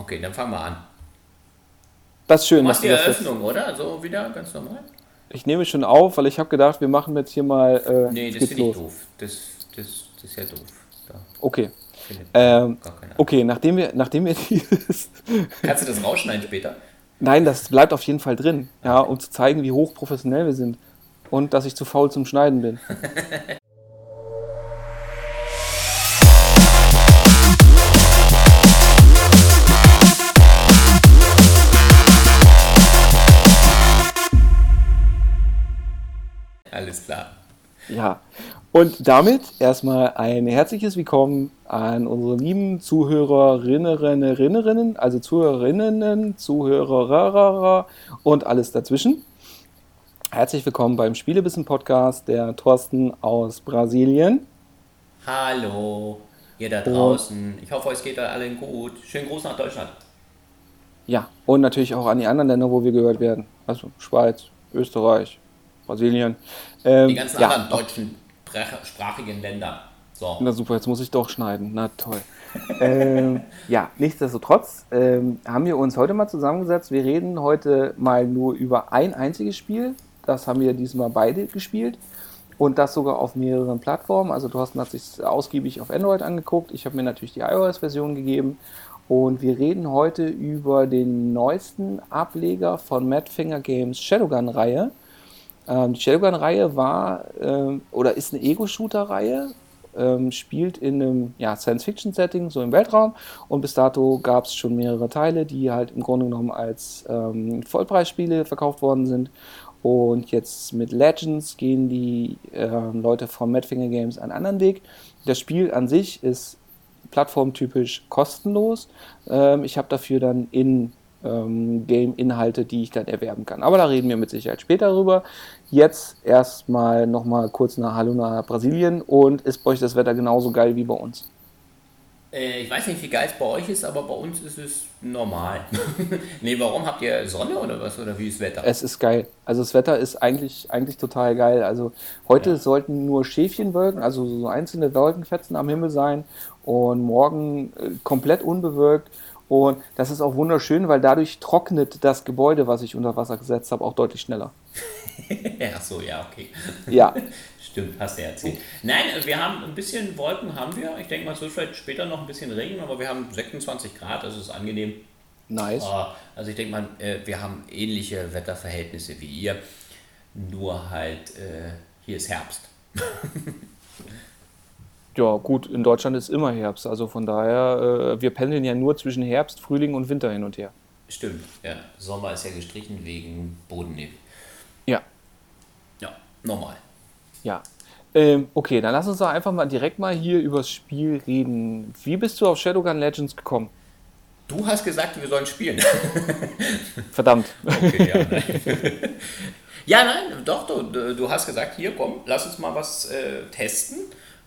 Okay, dann fangen wir an. Das ist schön. Du machst die dass du das Eröffnung, oder? So wieder, ganz normal? jetzt- Ich nehme schon auf, weil ich habe gedacht, wir machen jetzt hier mal. Äh, Nee, das finde ich doof. Das, das, das ist ja doof. Da Okay. Ähm, okay, nachdem wir, nachdem wir dieses. Kannst du das rausschneiden später? Nein, das bleibt auf jeden Fall drin, ja, um zu zeigen, wie hochprofessionell wir sind. Und dass ich zu faul zum Schneiden bin. Alles klar. Ja. Und damit erstmal ein herzliches Willkommen an unsere lieben Zuhörerinnen, Rinnerinnen, also Zuhörerinnen, Zuhörer und alles dazwischen. Herzlich willkommen beim Spielebissen Podcast, der Thorsten aus Brasilien. Hallo, ihr da draußen. Ich hoffe, euch geht da allen gut. Schönen Gruß nach Deutschland. Ja, und natürlich auch an die anderen Länder, wo wir gehört werden. Also Schweiz, Österreich, Brasilien. Ähm, Die ganzen ja, anderen deutschen sprach- sprachigen Länder. So. Na super, jetzt muss ich doch schneiden. Na toll. ähm, ja, nichtsdestotrotz ähm, haben wir uns heute mal zusammengesetzt. Wir reden heute mal nur über ein einziges Spiel. Das haben wir diesmal beide gespielt. Und das sogar auf mehreren Plattformen. Also Thorsten hat sich ausgiebig auf Android angeguckt. Ich habe mir natürlich die iOS-Version gegeben. Und wir reden heute über den neuesten Ableger von Madfinger Games Shadowgun-Reihe. Ähm, die Shadowgun-Reihe war ähm, oder ist eine Ego-Shooter-Reihe, ähm, spielt in einem ja, Science-Fiction-Setting, so im Weltraum. Und bis dato gab es schon mehrere Teile, die halt im Grunde genommen als ähm, Vollpreisspiele verkauft worden sind. Und jetzt mit Legends gehen die ähm, Leute von Madfinger Games einen anderen Weg. Das Spiel an sich ist plattformtypisch kostenlos. Ähm, ich habe dafür dann in ähm, Game-Inhalte, die ich dann erwerben kann. Aber da reden wir mit Sicherheit später drüber. Jetzt erstmal nochmal kurz nach Hallo nach Brasilien und ist bei euch das Wetter genauso geil wie bei uns? Äh, ich weiß nicht, wie geil es bei euch ist, aber bei uns ist es normal. nee, warum? Habt ihr Sonne oder was? Oder wie ist das Wetter? Es ist geil. Also das Wetter ist eigentlich, eigentlich total geil. Also heute Ja. sollten nur Schäfchenwolken, also so einzelne Wolkenfetzen am Himmel sein und morgen äh, komplett unbewölkt. Und das ist auch wunderschön, weil dadurch trocknet das Gebäude, was ich unter Wasser gesetzt habe, auch deutlich schneller. Ach so, ja, okay. Ja, Stimmt, hast du ja erzählt. Nein, wir haben ein bisschen Wolken haben wir. Ich denke mal, es wird vielleicht später noch ein bisschen regnen, aber wir haben 26 Grad, also ist angenehm. nice. Äh, Also ich denke mal, äh, wir haben ähnliche Wetterverhältnisse wie ihr, nur halt äh, hier ist Herbst. Ja, gut, in Deutschland ist immer Herbst. Also von daher, äh, wir pendeln ja nur zwischen Herbst, Frühling und Winter hin und her. Stimmt, ja. Sommer ist ja gestrichen wegen Bodennebel. Ja, Ja, normal. ja. Ähm, okay, dann lass uns doch einfach mal direkt mal hier übers Spiel reden. Wie bist du auf Shadowgun Legends gekommen? Du hast gesagt, wir sollen spielen. Verdammt. Okay, ja, nein. ja, nein, doch, du, du hast gesagt, hier komm, lass uns mal was äh, testen.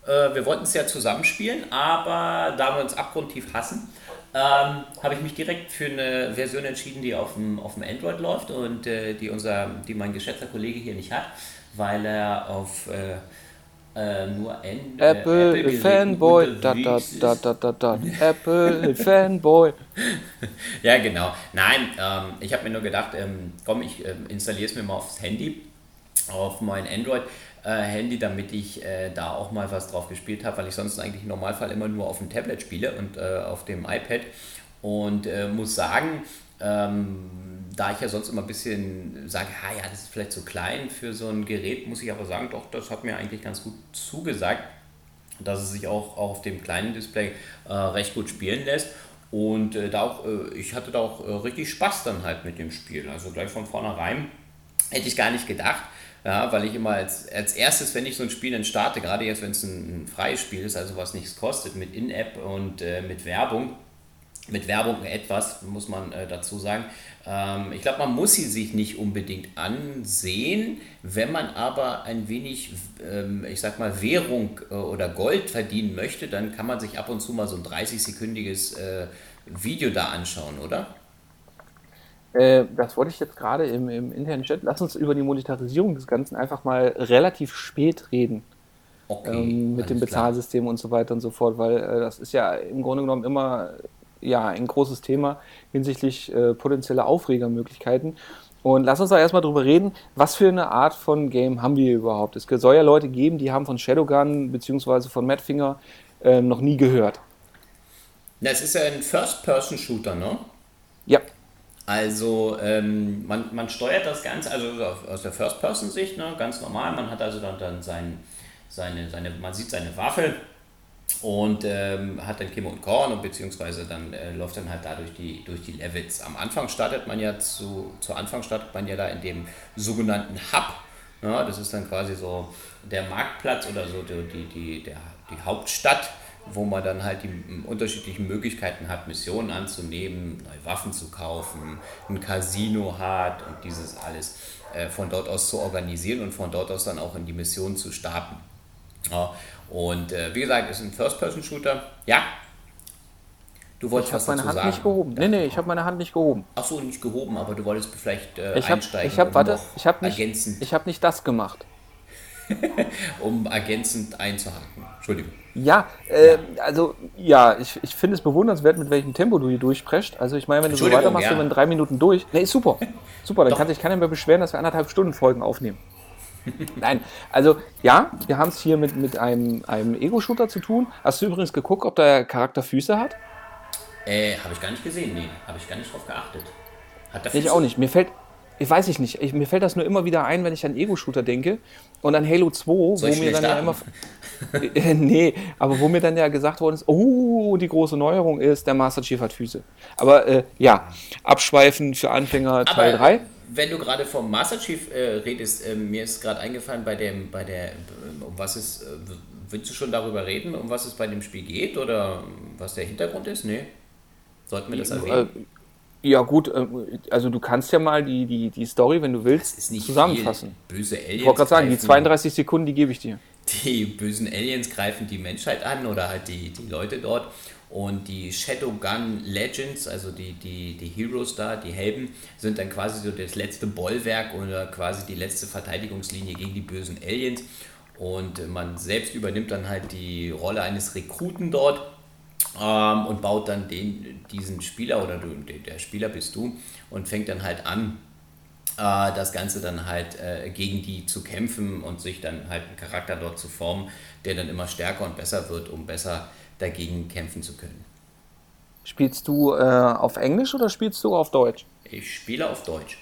Äh, wir wollten es ja zusammenspielen, aber da wir uns abgrundtief hassen, ähm, habe ich mich direkt für eine Version entschieden, die auf dem, auf dem Android läuft und äh, die, unser, die mein geschätzter Kollege hier nicht hat, weil er auf äh, äh, nur N äh, Apple, Apple Fanboy, da, da, da, da, da, da. Apple, Fanboy. Ja, genau. Nein, ähm, ich habe mir nur gedacht, ähm, komm, ich ähm, installiere es mir mal aufs Handy, auf mein Android-Handy, damit ich äh, da auch mal was drauf gespielt habe, weil ich sonst eigentlich im Normalfall immer nur auf dem Tablet spiele und äh, auf dem iPad. Und äh, muss sagen, ähm, da ich ja sonst immer ein bisschen sage, ha, ja, das ist vielleicht zu klein für so ein Gerät, muss ich aber sagen, doch, das hat mir eigentlich ganz gut zugesagt dass es sich auch auf dem kleinen Display äh, recht gut spielen lässt. Und äh, da auch, äh, ich hatte da auch äh, richtig Spaß dann halt mit dem Spiel. Also gleich von vornherein hätte ich gar nicht gedacht, ja, weil ich immer als, als erstes, wenn ich so ein Spiel dann starte, gerade jetzt, wenn es ein, ein freies Spiel ist, also was nichts kostet, mit In-App und äh, mit Werbung, mit Werbung etwas, muss man äh, dazu sagen. Ähm, ich glaube, man muss sie sich nicht unbedingt ansehen, wenn man aber ein wenig, ähm, ich sag mal, Währung äh, oder Gold verdienen möchte, dann kann man sich ab und zu mal so ein 30-sekündiges äh, Video da anschauen, oder? Äh, das wollte ich jetzt gerade im, im internen Chat. Lass uns über die Monetarisierung des Ganzen einfach mal relativ spät reden. Okay. ähm, mit dem alles klar. Bezahlsystem und so weiter und so fort, weil äh, das ist ja im Grunde genommen immer ja ein großes Thema hinsichtlich äh, potenzieller Aufregermöglichkeiten. Und lass uns doch erstmal drüber reden, was für eine Art von Game haben wir überhaupt? Es soll ja Leute geben, die haben von Shadowgun bzw. von Madfinger äh, noch nie gehört. Na, es ist ja ein First-Person-Shooter, ne? Ja. Also ähm, man, man steuert das Ganze, also aus der First-Person-Sicht, ne, ganz normal. Man hat also dann, dann sein, seine, seine, man sieht seine Waffe und ähm, hat dann Kim und Korn und beziehungsweise dann äh, läuft dann halt da durch die, durch die Levels. Am Anfang startet man ja zu, zu Anfang startet man ja da in dem sogenannten Hub. Ja, das ist dann quasi so der Marktplatz oder so die, die, die, der, die Hauptstadt wo man dann halt die unterschiedlichen Möglichkeiten hat, Missionen anzunehmen, neue Waffen zu kaufen, ein Casino hat und dieses alles äh, von dort aus zu organisieren und von dort aus dann auch in die Mission zu starten. Ja, und äh, wie gesagt, ist ein First-Person-Shooter. Ja. Du wolltest ich was meine Hand sagen. nicht gehoben. Nee, nee, ich habe meine Hand nicht gehoben. Ach so, nicht gehoben, aber du wolltest vielleicht äh, ich hab, einsteigen. Ich habe, warte, ich habe nicht, ich habe nicht das gemacht. um ergänzend einzuhaken. Entschuldigung. Ja, äh, also ja, ich, ich finde es bewundernswert, mit welchem Tempo du hier durchsprecht. Also ich meine, wenn du so weitermachst, ja. wir in drei Minuten durch. Nee, ist super. Super, dann kann sich keiner mehr beschweren, dass wir anderthalb Stunden Folgen aufnehmen. Nein, also ja, wir haben es hier mit, mit einem, einem Ego-Shooter zu tun. Hast du übrigens geguckt, ob der Charakter Füße hat? Äh, habe ich gar nicht gesehen, nee. Habe ich gar nicht drauf geachtet. Hat der? Ich auch nicht. Mir fällt, ich weiß ich nicht. Ich, mir fällt das nur immer wieder ein, wenn ich an Ego-Shooter denke. Und an Halo 2, wo mir dann ja immer. äh, nee, aber wo mir dann ja gesagt worden ist, oh, die große Neuerung ist, der Master Chief hat Füße. Aber äh, ja, abschweifen für Anfänger Teil 3. Wenn du gerade vom Master Chief äh, redest, äh, mir ist gerade eingefallen, bei dem, bei der, um was es, äh, willst du schon darüber reden, um was es bei dem Spiel geht oder was der Hintergrund ist? Nee. Sollten wir das äh, erwähnen? Ja, gut, ähm, also du kannst ja mal die, die, die Story, wenn du willst, zusammenfassen. Böse Aliens. Ich wollte gerade sagen, die 32 Sekunden, die gebe ich dir. Die bösen Aliens greifen die Menschheit an oder halt die, die Leute dort. Und die Shadowgun Legends, also die, die, die Heroes da, die Helden, sind dann quasi so das letzte Bollwerk oder quasi die letzte Verteidigungslinie gegen die bösen Aliens. Und man selbst übernimmt dann halt die Rolle eines Rekruten dort ähm, und baut dann den, diesen Spieler oder du, der Spieler bist du und fängt dann halt an, äh, das Ganze dann halt äh, gegen die zu kämpfen und sich dann halt einen Charakter dort zu formen, der dann immer stärker und besser wird, um besser dagegen kämpfen zu können. Spielst du äh, auf Englisch oder spielst du auf Deutsch? Ich spiele auf Deutsch.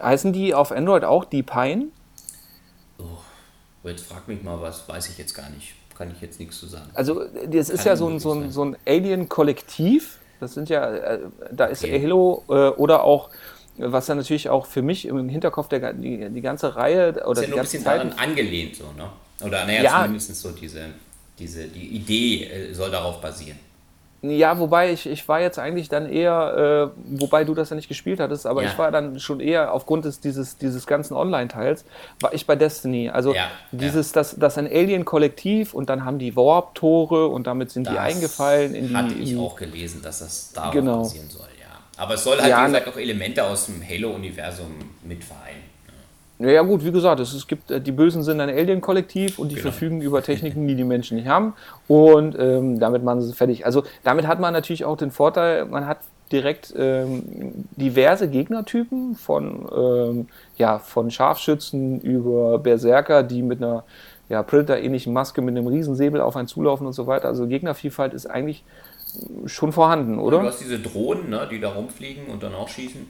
Heißen die auf Android auch die Pine? Oh, jetzt frag mich mal was, weiß ich jetzt gar nicht kann ich jetzt nichts zu sagen. Also das ist ja so ein, so ein, so ein Alien-Kollektiv. Das sind ja, äh, da ist okay. Halo äh, oder auch, was dann natürlich auch für mich im Hinterkopf der die, die ganze Reihe oder ist ja die nur ein bisschen Zeit daran angelehnt so, ne? Oder naja, ja, zumindest so diese, diese, die Idee äh, soll darauf basieren. Ja, wobei ich, ich war jetzt eigentlich dann eher, äh, wobei du das ja nicht gespielt hattest, aber ja. ich war dann schon eher aufgrund des, dieses, dieses ganzen Online-Teils, war ich bei Destiny. Also ja, dieses, ja. Das, das ein Alien-Kollektiv und dann haben die Warp-Tore und damit sind das die eingefallen in die. Hatte ich auch gelesen, dass das da genau. passieren soll. Aber es soll halt, wie gesagt, auch Elemente aus dem Halo-Universum mit vereinen. Naja gut, wie gesagt, es, es gibt, äh, die Bösen sind ein Alien-Kollektiv und die genau. verfügen über Techniken, die die Menschen nicht haben und ähm, damit machen sie fertig. Also damit hat man natürlich auch den Vorteil, man hat direkt ähm, diverse Gegnertypen von, ähm, ja, von Scharfschützen über Berserker, die mit einer ja, Predator-ähnlichen Maske mit einem Riesensäbel auf einen zulaufen und so weiter. Also Gegnervielfalt ist eigentlich schon vorhanden, oder? du hast diese Drohnen, ne, die da rumfliegen und dann auch schießen.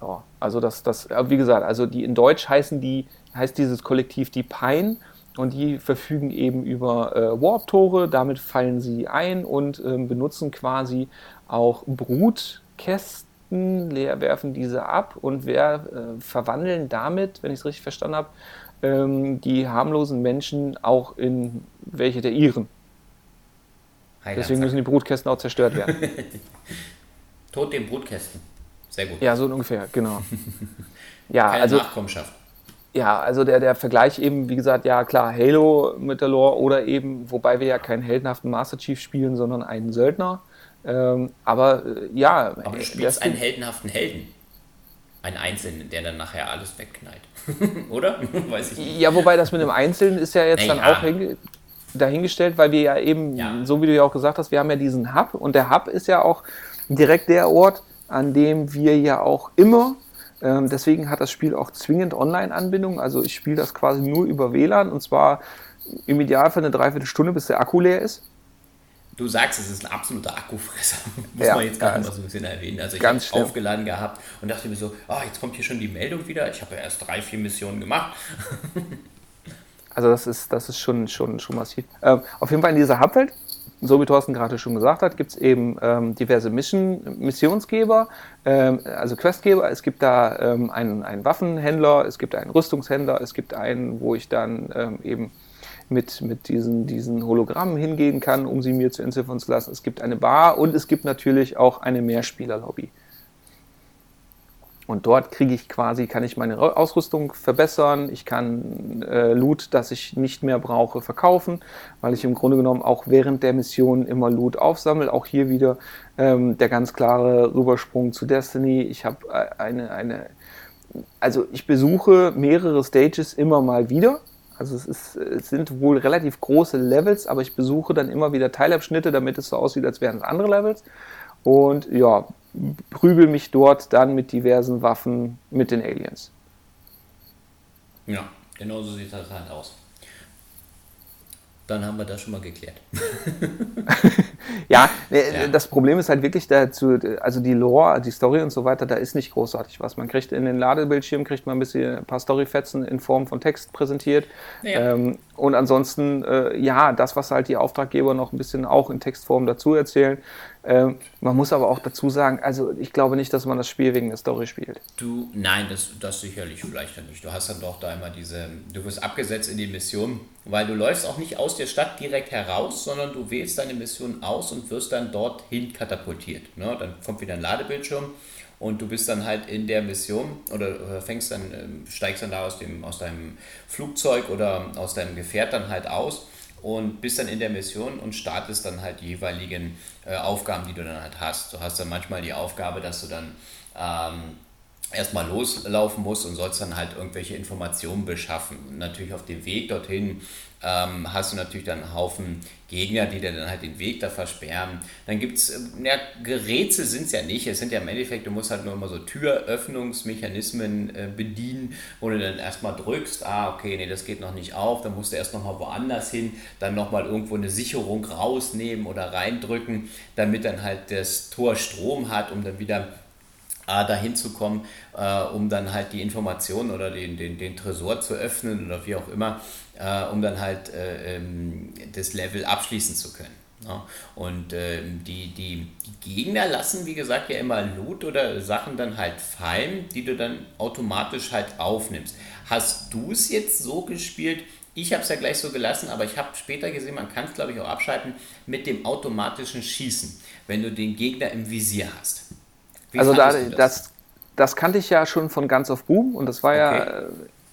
Ja, also das, das, wie gesagt, also die in Deutsch heißen die, heißt dieses Kollektiv die Pine und die verfügen eben über äh, Warp-Tore, damit fallen sie ein und äh, benutzen quasi auch Brutkästen, leer werfen diese ab und wir äh, verwandeln damit, wenn ich es richtig verstanden habe, ähm, die harmlosen Menschen auch in welche der ihren. Deswegen müssen die Brutkästen auch zerstört werden. Tod den Brutkästen. Sehr gut. Ja, so ungefähr, genau. ja, Keine also, Nachkommenschaft. Ja, also der, der Vergleich eben, wie gesagt, ja klar, Halo mit der Lore oder eben, wobei wir ja keinen heldenhaften Master Chief spielen, sondern einen Söldner. Ähm, aber äh, ja. Aber du spielst einen heldenhaften Helden. Einen Einzelnen, der dann nachher alles wegknallt. oder? Weiß ich nicht. Ja, wobei das mit dem Einzelnen ist ja jetzt naja. dann auch dahingestellt, weil wir ja eben, ja. so wie du ja auch gesagt hast, wir haben ja diesen Hub und der Hub ist ja auch direkt der Ort, an dem wir ja auch immer, ähm, deswegen hat das Spiel auch zwingend Online-Anbindung, also ich spiele das quasi nur über WLAN und zwar im Idealfall eine Dreiviertelstunde, bis der Akku leer ist. Du sagst, es ist ein absoluter Akkufresser. Muss ja, man jetzt gar nicht mal so ein bisschen erwähnen. Also ich habe aufgeladen gehabt und dachte mir so, oh, jetzt kommt hier schon die Meldung wieder. Ich habe ja erst drei, vier Missionen gemacht. also das ist, das ist schon, schon, schon massiv. Ähm, auf jeden Fall in dieser Hubwelt, so wie Thorsten gerade schon gesagt hat, gibt es eben ähm, diverse Mission, Missionsgeber, ähm, also Questgeber. Es gibt da ähm, einen, einen Waffenhändler, es gibt einen Rüstungshändler, es gibt einen, wo ich dann ähm, eben mit, mit diesen, diesen Hologrammen hingehen kann, um sie mir zu entziffern zu lassen. Es gibt eine Bar und es gibt natürlich auch eine Mehrspielerlobby. Und dort kriege ich quasi, kann ich meine Ausrüstung verbessern, ich kann äh, Loot, das ich nicht mehr brauche, verkaufen, weil ich im Grunde genommen auch während der Mission immer Loot aufsammle. Auch hier wieder ähm, der ganz klare Rübersprung zu Destiny. Ich habe äh, eine, eine, also ich besuche mehrere Stages immer mal wieder also es, ist, es sind wohl relativ große Levels, aber ich besuche dann immer wieder Teilabschnitte, damit es so aussieht, als wären es andere Levels. Und ja, prügel mich dort dann mit diversen Waffen mit den Aliens. Ja, genau so sieht das halt aus. Dann haben wir das schon mal geklärt. ja, äh, ja, das Problem ist halt wirklich dazu, also die Lore, die Story und so weiter, da ist nicht großartig was. Man kriegt in den Ladebildschirm kriegt man ein bisschen ein paar Storyfetzen in Form von Text präsentiert. Ja. Ähm, und ansonsten, äh, ja, das, was halt die Auftraggeber noch ein bisschen auch in Textform dazu erzählen, ähm, man muss aber auch dazu sagen, also ich glaube nicht, dass man das Spiel wegen der Story spielt. Du, nein, das, das sicherlich vielleicht nicht. Du hast dann doch da immer diese, du wirst abgesetzt in die Mission, weil du läufst auch nicht aus der Stadt direkt heraus, sondern du wählst deine Mission aus und wirst dann dorthin katapultiert. Ne? Dann kommt wieder ein Ladebildschirm und du bist dann halt in der Mission oder fängst dann, ähm, steigst dann da aus, dem, aus deinem Flugzeug oder aus deinem Gefährt dann halt aus und bist dann in der Mission und startest dann halt die jeweiligen äh, Aufgaben, die du dann halt hast. Du hast dann manchmal die Aufgabe, dass du dann ähm, erstmal loslaufen musst und sollst dann halt irgendwelche Informationen beschaffen. Und natürlich auf dem Weg dorthin ähm, hast du natürlich dann einen Haufen Gegner, die dir dann halt den Weg da versperren. Dann gibt es, äh, ja, Gerätsel sind es ja nicht. Es sind ja im Endeffekt, du musst halt nur immer so Türöffnungsmechanismen äh, bedienen, wo du dann erstmal drückst, ah, okay, nee, das geht noch nicht auf, dann musst du erst nochmal woanders hin, dann nochmal irgendwo eine Sicherung rausnehmen oder reindrücken, damit dann halt das Tor Strom hat, um dann wieder äh, dahin zu kommen, äh, um dann halt die Informationen oder den, den, den Tresor zu öffnen oder wie auch immer äh, um dann halt äh, ähm, das Level abschließen zu können. Ja? Und äh, die, die, die Gegner lassen, wie gesagt, ja immer Loot oder Sachen dann halt fallen, die du dann automatisch halt aufnimmst. Hast du es jetzt so gespielt? Ich habe es ja gleich so gelassen, aber ich habe später gesehen, man kann es glaube ich auch abschalten mit dem automatischen Schießen, wenn du den Gegner im Visier hast. Wie also da, das? das? das kannte ich ja schon von ganz auf Boom und das war okay. ja äh,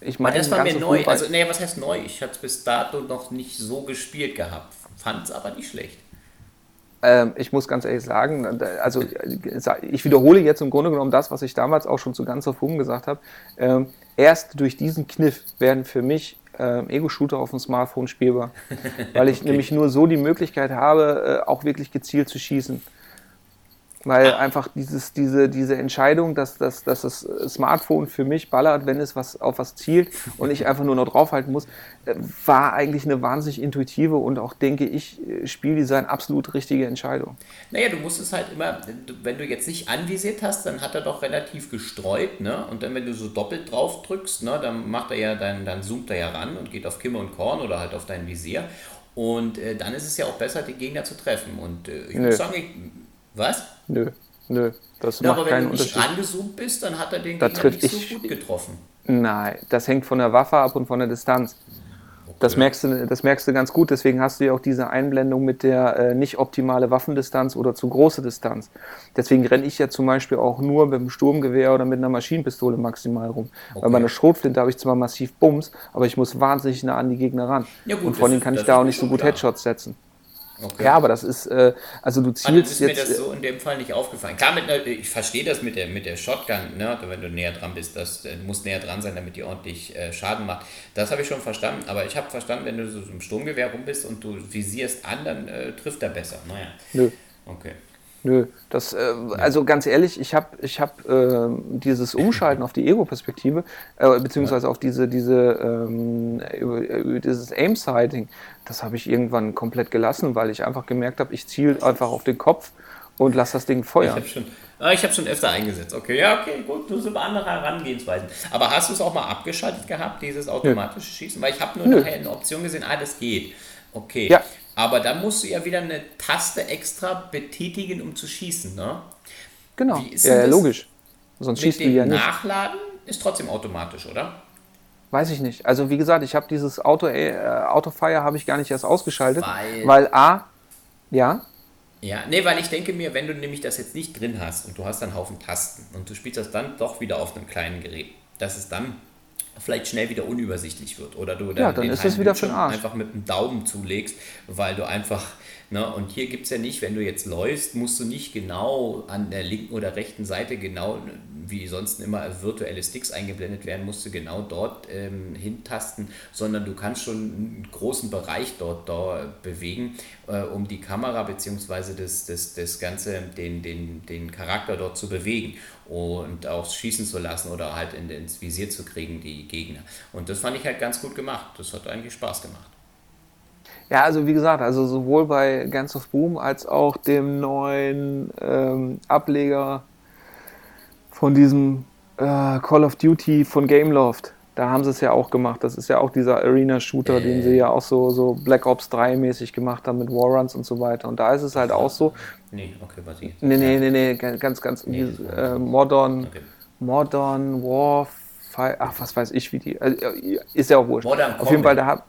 ich meine, das war mir neu. Also, nee, was heißt neu? Ich hatte es bis dato noch nicht so gespielt gehabt. Fand es aber nicht schlecht. Ähm, ich muss ganz ehrlich sagen, also ich wiederhole jetzt im Grunde genommen das, was ich damals auch schon zu ganz auf Hum gesagt habe. Ähm, erst durch diesen Kniff werden für mich ähm, Ego-Shooter auf dem Smartphone spielbar, weil ich okay. nämlich nur so die Möglichkeit habe, äh, auch wirklich gezielt zu schießen. Weil einfach dieses, diese, diese Entscheidung, dass, dass, dass das Smartphone für mich ballert, wenn es was, auf was zielt und ich einfach nur noch draufhalten muss, äh, war eigentlich eine wahnsinnig intuitive und auch, denke ich, Spieldesign absolut richtige Entscheidung. Naja, du musst es halt immer, wenn du jetzt nicht anvisiert hast, dann hat er doch relativ gestreut, ne? Und dann, wenn du so doppelt drauf drückst, ne, dann macht er ja, dann, dann zoomt er ja ran und geht auf Kimme und Korn oder halt auf dein Visier. Und äh, dann ist es ja auch besser, die Gegner zu treffen. Und äh, ich Nö. muss sagen, ich, was? Nö, nö. Das ja, macht aber wenn du nicht rangezoomt bist, dann hat er den Gegner nicht so gut getroffen. Nein, das hängt von der Waffe ab und von der Distanz. Okay. Das, merkst du, das merkst du ganz gut, deswegen hast du ja auch diese Einblendung mit der äh, nicht optimale Waffendistanz oder zu große Distanz. Deswegen renne ich ja zum Beispiel auch nur mit einem Sturmgewehr oder mit einer Maschinenpistole maximal rum. Okay. Weil bei einer Schrotflinte habe ich zwar massiv Bums, aber ich muss wahnsinnig nah an die Gegner ran. Ja gut, und vor allem kann ich da auch nicht so gut klar. Headshots setzen. Okay. Ja, aber das ist, äh, also du zielst also ist jetzt. mir das so in dem Fall nicht aufgefallen. Klar, mit, ich verstehe das mit der, mit der Shotgun, ne, wenn du näher dran bist, das, äh, du musst näher dran sein, damit die ordentlich äh, Schaden macht. Das habe ich schon verstanden, aber ich habe verstanden, wenn du so im Sturmgewehr rum bist und du visierst an, dann äh, trifft er besser. Naja. Nö. Okay. Nö, das, äh, also ganz ehrlich, ich habe ich hab, äh, dieses Umschalten auf die Ego-Perspektive, äh, beziehungsweise auf diese, diese ähm, dieses Aim-Sighting, das habe ich irgendwann komplett gelassen, weil ich einfach gemerkt habe, ich ziele einfach auf den Kopf und lasse das Ding feuern. Ich habe schon, ah, hab schon öfter eingesetzt. Okay, ja, okay, gut, du sind andere Herangehensweisen. Aber hast du es auch mal abgeschaltet gehabt, dieses automatische Nö. Schießen? Weil ich habe nur Nö. nachher eine Option gesehen, ah, das geht. Okay. Ja, aber dann musst du ja wieder eine Taste extra betätigen, um zu schießen, ne? Genau. ja, logisch. Sonst schießt du ja nicht. Nachladen ist trotzdem automatisch, oder? Weiß ich nicht. Also wie gesagt, ich habe dieses Auto äh, Autofire habe ich gar nicht erst ausgeschaltet, weil, weil A ja ja, nee, weil ich denke mir, wenn du nämlich das jetzt nicht drin hast und du hast einen Haufen Tasten und du spielst das dann doch wieder auf einem kleinen Gerät, dass es dann vielleicht schnell wieder unübersichtlich wird oder du dann, ja, dann ist es wieder für Arsch. einfach mit dem Daumen zulegst, weil du einfach, ne, und hier gibt es ja nicht, wenn du jetzt läufst, musst du nicht genau an der linken oder rechten Seite genau, wie sonst immer virtuelle Sticks eingeblendet werden, musst du genau dort ähm, hintasten, sondern du kannst schon einen großen Bereich dort, dort bewegen, äh, um die Kamera bzw. Das, das, das Ganze, den, den, den Charakter dort zu bewegen und auch schießen zu lassen oder halt in, ins Visier zu kriegen, die Gegner. Und das fand ich halt ganz gut gemacht. Das hat eigentlich Spaß gemacht. Ja, also wie gesagt, also sowohl bei Guns of Boom als auch dem neuen ähm, Ableger von diesem äh, Call of Duty von Gameloft. Da haben sie es ja auch gemacht. Das ist ja auch dieser Arena-Shooter, äh. den sie ja auch so, so Black Ops 3 mäßig gemacht haben mit Warruns und so weiter. Und da ist es halt auch so. Nee, okay, was ich. Nee, nee, nee, nee, ganz, ganz. Nee, äh, Modern, okay. Modern Warfare, ach, was weiß ich, wie die. Also, ist ja auch wurscht. Modern Auf jeden Fall, da hat.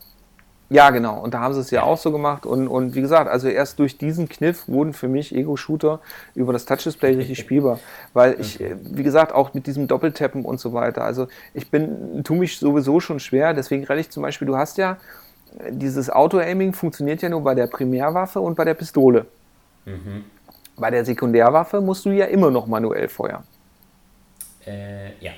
Ja, genau. Und da haben sie es ja, auch so gemacht. Und, und wie gesagt, also erst durch diesen Kniff wurden für mich Ego-Shooter über das Touch-Display richtig spielbar. Weil ich, äh, wie gesagt, auch mit diesem Doppeltappen und so weiter. Also ich bin, tue mich sowieso schon schwer. Deswegen renne ich zum Beispiel, du hast ja, dieses Auto-Aiming funktioniert ja nur bei der Primärwaffe und bei der Pistole. Mhm. Bei der Sekundärwaffe musst du ja immer noch manuell feuern. Äh, ja.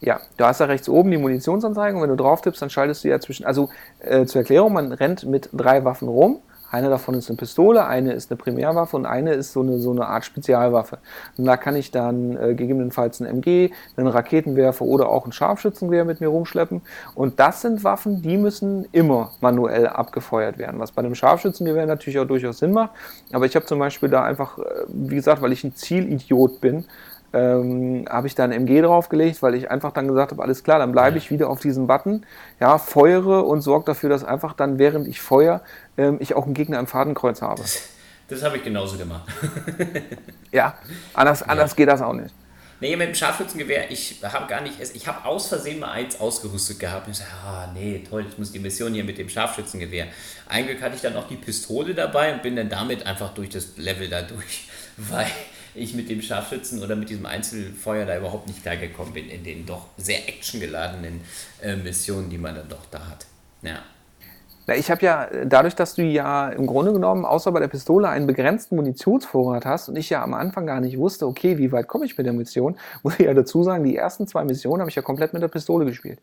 Ja, du hast ja rechts oben die Munitionsanzeige und wenn du drauf tippst, dann schaltest du ja zwischen. Also äh, zur Erklärung, man rennt mit drei Waffen rum eine davon ist eine Pistole, eine ist eine Primärwaffe und eine ist so eine, so eine Art Spezialwaffe. Und da kann ich dann äh, gegebenenfalls ein MG, einen Raketenwerfer oder auch ein Scharfschützengewehr mit mir rumschleppen. Und das sind Waffen, die müssen immer manuell abgefeuert werden, was bei einem Scharfschützengewehr natürlich auch durchaus Sinn macht. Aber ich habe zum Beispiel da einfach, äh, wie gesagt, weil ich ein Zielidiot bin, ähm, habe ich da ein MG draufgelegt, weil ich einfach dann gesagt habe, alles klar, dann bleibe ich wieder auf diesen Button, ja, feuere und sorge dafür, dass einfach dann, während ich feuer, ähm, ich auch einen Gegner im Fadenkreuz habe. Das, das habe ich genauso gemacht. ja, anders, anders ja. geht das auch nicht. Nee, mit dem Scharfschützengewehr, ich habe gar nicht, ich habe aus Versehen mal eins ausgerüstet gehabt. Und ich sage, ah, nee, toll, ich muss die Mission hier mit dem Scharfschützengewehr. Eigentlich hatte ich dann auch die Pistole dabei und bin dann damit einfach durch das Level da durch, weil ich mit dem Scharfschützen oder mit diesem Einzelfeuer da überhaupt nicht klargekommen bin in den doch sehr actiongeladenen äh, Missionen, die man dann doch da hat. Ja. Na, ich habe ja, dadurch, dass du ja im Grunde genommen außer bei der Pistole einen begrenzten Munitionsvorrat hast und ich ja am Anfang gar nicht wusste, okay, wie weit komme ich mit der Munition, muss ich ja dazu sagen, die ersten zwei Missionen habe ich ja komplett mit der Pistole gespielt.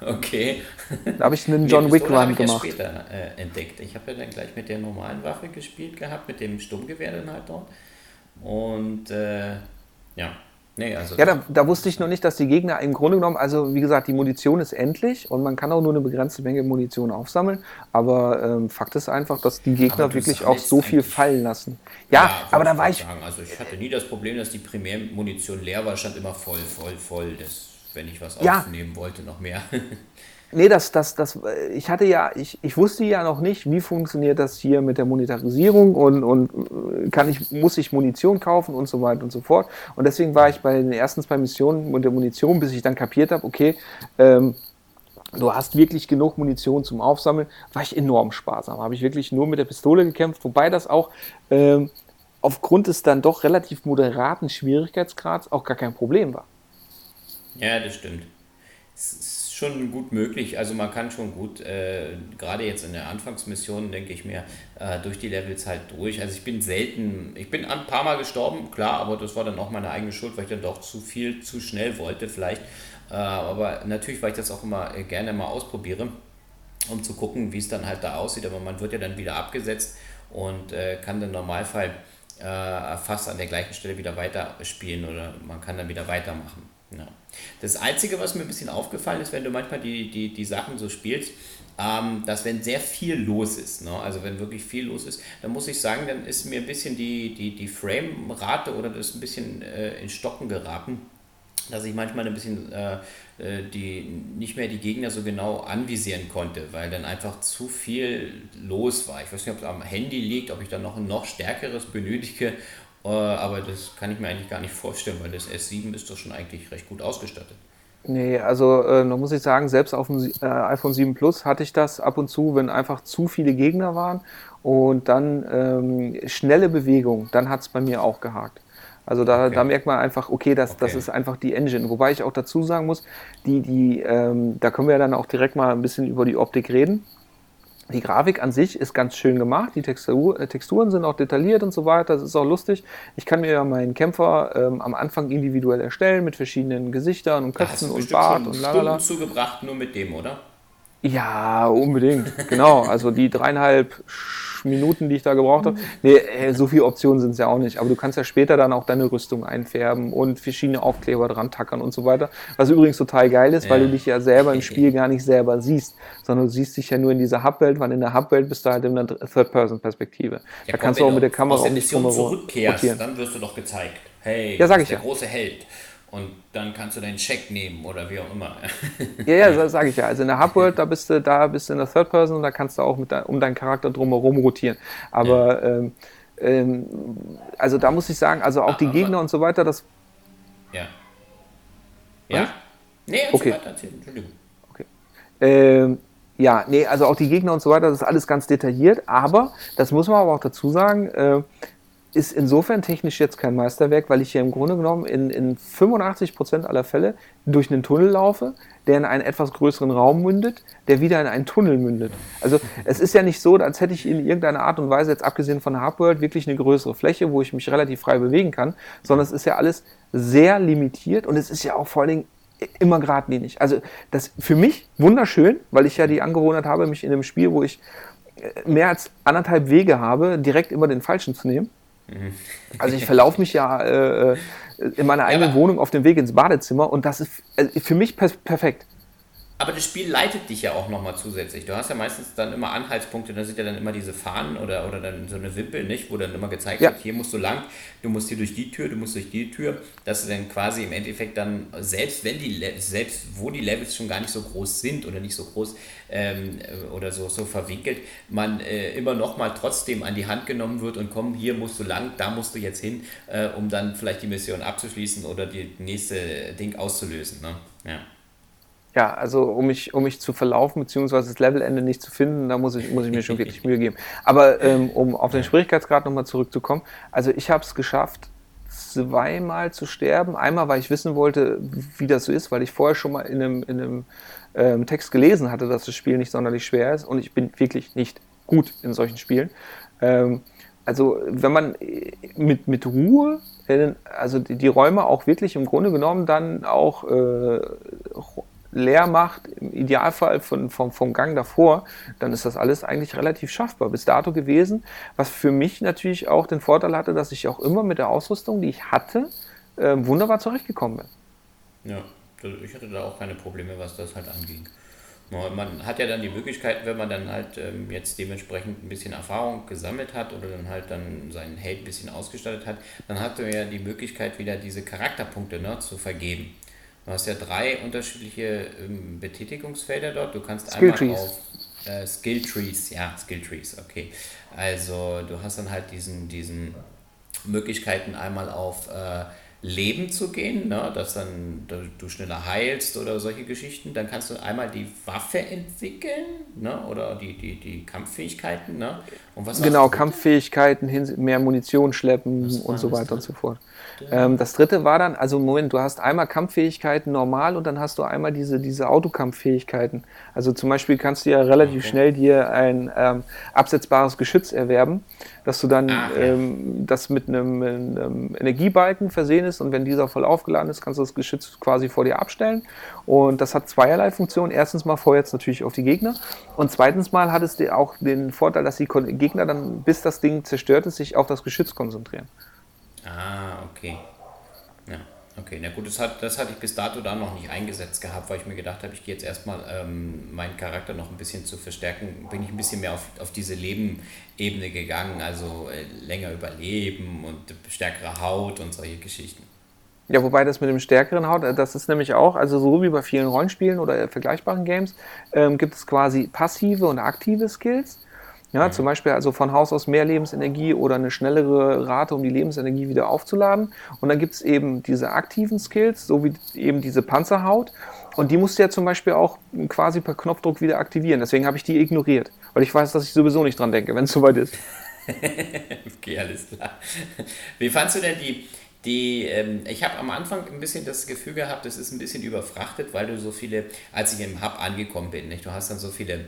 Okay. Da habe ich einen John Wick Run gemacht. Ich später äh, entdeckt. Ich habe ja dann gleich mit der normalen Waffe gespielt gehabt, mit dem Sturmgewehr dann halt dort. Und äh, ja, Nee, also ja, da, da, wusste ich noch nicht, dass die Gegner im Grunde genommen, also wie gesagt, die Munition ist endlich und man kann auch nur eine begrenzte Menge Munition aufsammeln. Aber ähm, Fakt ist einfach, dass die Gegner wirklich auch so viel fallen lassen. Ja, ja aber da war ich. Sagen. Also ich hatte nie das Problem, dass die Primärmunition leer war, stand immer voll, voll, voll. Das wenn ich was ja. aufnehmen wollte, noch mehr. nee, das, das, das, ich hatte ja, ich, ich wusste ja noch nicht, wie funktioniert das hier mit der Monetarisierung und, und äh, kann ich, muss ich Munition kaufen und so weiter und so fort. Und deswegen war ich bei den ersten zwei Missionen mit der Munition, bis ich dann kapiert habe, okay, ähm, du hast wirklich genug Munition zum Aufsammeln, war ich enorm sparsam. Habe ich wirklich nur mit der Pistole gekämpft, wobei das auch ähm, aufgrund des dann doch relativ moderaten Schwierigkeitsgrads auch gar kein Problem war. Ja, das stimmt. Es ist schon gut möglich. Also man kann schon gut, äh, gerade jetzt in der Anfangsmission, denke ich mir, äh, durch die Levels halt durch. Also ich bin selten, ich bin ein paar Mal gestorben, klar, aber das war dann auch meine eigene Schuld, weil ich dann doch zu viel, zu schnell wollte vielleicht. Äh, aber natürlich, weil ich das auch immer äh, gerne mal ausprobiere, um zu gucken, wie es dann halt da aussieht. Aber man wird ja dann wieder abgesetzt und äh, kann dann im Normalfall äh, fast an der gleichen Stelle wieder weiterspielen oder man kann dann wieder weitermachen. Ja. Das Einzige, was mir ein bisschen aufgefallen ist, wenn du manchmal die, die, die Sachen so spielst, ähm, dass wenn sehr viel los ist, ne? also wenn wirklich viel los ist, dann muss ich sagen, dann ist mir ein bisschen die, die, die Frame-Rate oder das ein bisschen äh, in Stocken geraten, dass ich manchmal ein bisschen äh, äh, die, nicht mehr die Gegner so genau anvisieren konnte, weil dann einfach zu viel los war. Ich weiß nicht, ob es am Handy liegt, ob ich dann noch ein noch stärkeres benötige aber das kann ich mir eigentlich gar nicht vorstellen, weil das S7 ist doch schon eigentlich recht gut ausgestattet. Nee, also äh, da muss ich sagen, selbst auf dem äh, iPhone 7 Plus hatte ich das ab und zu, wenn einfach zu viele Gegner waren und dann ähm, schnelle Bewegung, dann hat es bei mir auch gehakt. Also da, okay. da merkt man einfach, okay, das, okay. das ist einfach die Engine. Wobei ich auch dazu sagen muss, die, die, ähm, da können wir dann auch direkt mal ein bisschen über die Optik reden. Die Grafik an sich ist ganz schön gemacht, die Textur, äh, Texturen sind auch detailliert und so weiter, das ist auch lustig. Ich kann mir ja meinen Kämpfer ähm, am Anfang individuell erstellen mit verschiedenen Gesichtern und Köpfen und Bart und lalala. zugebracht nur mit dem, oder? Ja, unbedingt, genau. Also die dreieinhalb Minuten, die ich da gebraucht habe. Nee, äh, so viele Optionen sind es ja auch nicht. Aber du kannst ja später dann auch deine Rüstung einfärben und verschiedene Aufkleber dran tackern und so weiter. Was übrigens total geil ist, ja. weil du dich ja selber im Spiel gar nicht selber siehst, sondern du siehst dich ja nur in dieser Hubwelt, weil in der Hubwelt bist du halt in einer Third-Person-Perspektive. Ja, da kannst du auch mit der Kamera aus der Mission zurückkehrst, rotieren. dann wirst du doch gezeigt. Hey, ja, sag ich der ja. große Held und dann kannst du deinen Check nehmen oder wie auch immer. ja, ja, das sage ich ja. Also in der Hubworld, da bist du, da bist du in der Third Person und da kannst du auch mit um deinen Charakter drumherum rotieren. Aber ja. ähm, ähm, also da muss ich sagen, also auch ah, die Gegner und so weiter, das. Ja. Ja? Was? Nee, okay. weiter erzählen. Entschuldigung. Okay. Ähm, ja, nee, also auch die Gegner und so weiter, das ist alles ganz detailliert, aber das muss man aber auch dazu sagen, äh, ist insofern technisch jetzt kein Meisterwerk, weil ich hier im Grunde genommen in, in 85% aller Fälle durch einen Tunnel laufe, der in einen etwas größeren Raum mündet, der wieder in einen Tunnel mündet. Also es ist ja nicht so, als hätte ich in irgendeiner Art und Weise, jetzt abgesehen von Hardworld, wirklich eine größere Fläche, wo ich mich relativ frei bewegen kann, sondern es ist ja alles sehr limitiert und es ist ja auch vor allen Dingen immer geradlinig. Also das für mich wunderschön, weil ich ja die Angewohnheit habe, mich in einem Spiel, wo ich äh, mehr als anderthalb Wege habe, direkt immer den falschen zu nehmen. Mhm. Also ich verlaufe mich ja äh, äh in meiner eigenen ja, Wohnung auf dem Weg ins Badezimmer und das ist äh, für mich per perfekt. Aber das Spiel leitet dich ja auch nochmal zusätzlich. Du hast ja meistens dann immer Anhaltspunkte, da sind ja dann immer diese Fahnen oder, oder dann so eine Wimpel, nicht? Wo dann immer gezeigt ja. wird, hier musst du lang, du musst hier durch die Tür, du musst durch die Tür. Dass du dann quasi im Endeffekt dann, selbst wenn die selbst wo die Levels schon gar nicht so groß sind oder nicht so groß ähm, oder so, so verwinkelt, man äh, immer nochmal trotzdem an die Hand genommen wird und komm, hier musst du lang, da musst du jetzt hin, äh, um dann vielleicht die Mission abzuschließen oder die nächste Ding auszulösen. Ne? Ja. Ja, also um mich, um mich zu verlaufen, beziehungsweise das Levelende nicht zu finden, da muss ich, muss ich mir schon wirklich Mühe geben. Aber ähm, um auf den Schwierigkeitsgrad nochmal zurückzukommen, also ich habe es geschafft, zweimal zu sterben. Einmal, weil ich wissen wollte, wie das so ist, weil ich vorher schon mal in einem, in einem ähm, Text gelesen hatte, dass das Spiel nicht sonderlich schwer ist und ich bin wirklich nicht gut in solchen Spielen. Ähm, also wenn man mit, mit Ruhe, also die, die Räume auch wirklich im Grunde genommen dann auch äh, leer macht, im Idealfall von, vom, vom Gang davor, dann ist das alles eigentlich relativ schaffbar bis dato gewesen. Was für mich natürlich auch den Vorteil hatte, dass ich auch immer mit der Ausrüstung, die ich hatte, äh, wunderbar zurechtgekommen bin. Ja, ich hatte da auch keine Probleme, was das halt anging. Man hat ja dann die Möglichkeit, wenn man dann halt ähm, jetzt dementsprechend ein bisschen Erfahrung gesammelt hat oder dann halt dann seinen Held ein bisschen ausgestattet hat, dann hat man ja die Möglichkeit, wieder diese Charakterpunkte ne, zu vergeben. Du hast ja drei unterschiedliche ähm, Betätigungsfelder dort. Du kannst Skill einmal Trees. auf äh, Skill Trees, ja, Skill Trees, okay. Also du hast dann halt diesen, diesen Möglichkeiten einmal auf äh, Leben zu gehen, ne? dass dann du schneller heilst oder solche Geschichten. Dann kannst du einmal die Waffe entwickeln ne? oder die, die, die Kampffähigkeiten. Ne? Und was genau, Kampffähigkeiten, mehr Munition schleppen und so weiter und so fort. Ähm, das dritte war dann, also Moment, du hast einmal Kampffähigkeiten normal und dann hast du einmal diese, diese Autokampffähigkeiten. Also zum Beispiel kannst du ja relativ okay. schnell dir ein ähm, absetzbares Geschütz erwerben, dass du dann ah, ja. ähm, das mit einem, einem, Energiebalken versehen ist und wenn dieser voll aufgeladen ist, kannst du das Geschütz quasi vor dir abstellen. Und das hat zweierlei Funktionen. Erstens mal feuert es natürlich auf die Gegner und zweitens mal hat es auch den Vorteil, dass die Gegner dann, bis das Ding zerstört ist, sich auf das Geschütz konzentrieren. Ah, okay. Ja, okay. Na gut, das, hat, das hatte ich bis dato da noch nicht eingesetzt gehabt, weil ich mir gedacht habe, ich gehe jetzt erstmal ähm, meinen Charakter noch ein bisschen zu verstärken, bin ich ein bisschen mehr auf, auf diese Lebenebene gegangen, also äh, länger überleben und stärkere Haut und solche Geschichten. Ja, wobei das mit dem stärkeren Haut, äh, das ist nämlich auch, also so wie bei vielen Rollenspielen oder vergleichbaren Games, ähm, gibt es quasi passive und aktive Skills. Ja, zum Beispiel also von Haus aus mehr Lebensenergie oder eine schnellere Rate, um die Lebensenergie wieder aufzuladen. Und dann gibt es eben diese aktiven Skills, so wie eben diese Panzerhaut. Und die musst du ja zum Beispiel auch quasi per Knopfdruck wieder aktivieren. Deswegen habe ich die ignoriert, weil ich weiß, dass ich sowieso nicht dran denke, wenn es soweit ist. okay, alles klar. Wie fandst du denn die, die, ähm, ich habe am Anfang ein bisschen das Gefühl gehabt, es ist ein bisschen überfrachtet, weil du so viele, als ich im Hub angekommen bin, nicht? du hast dann so viele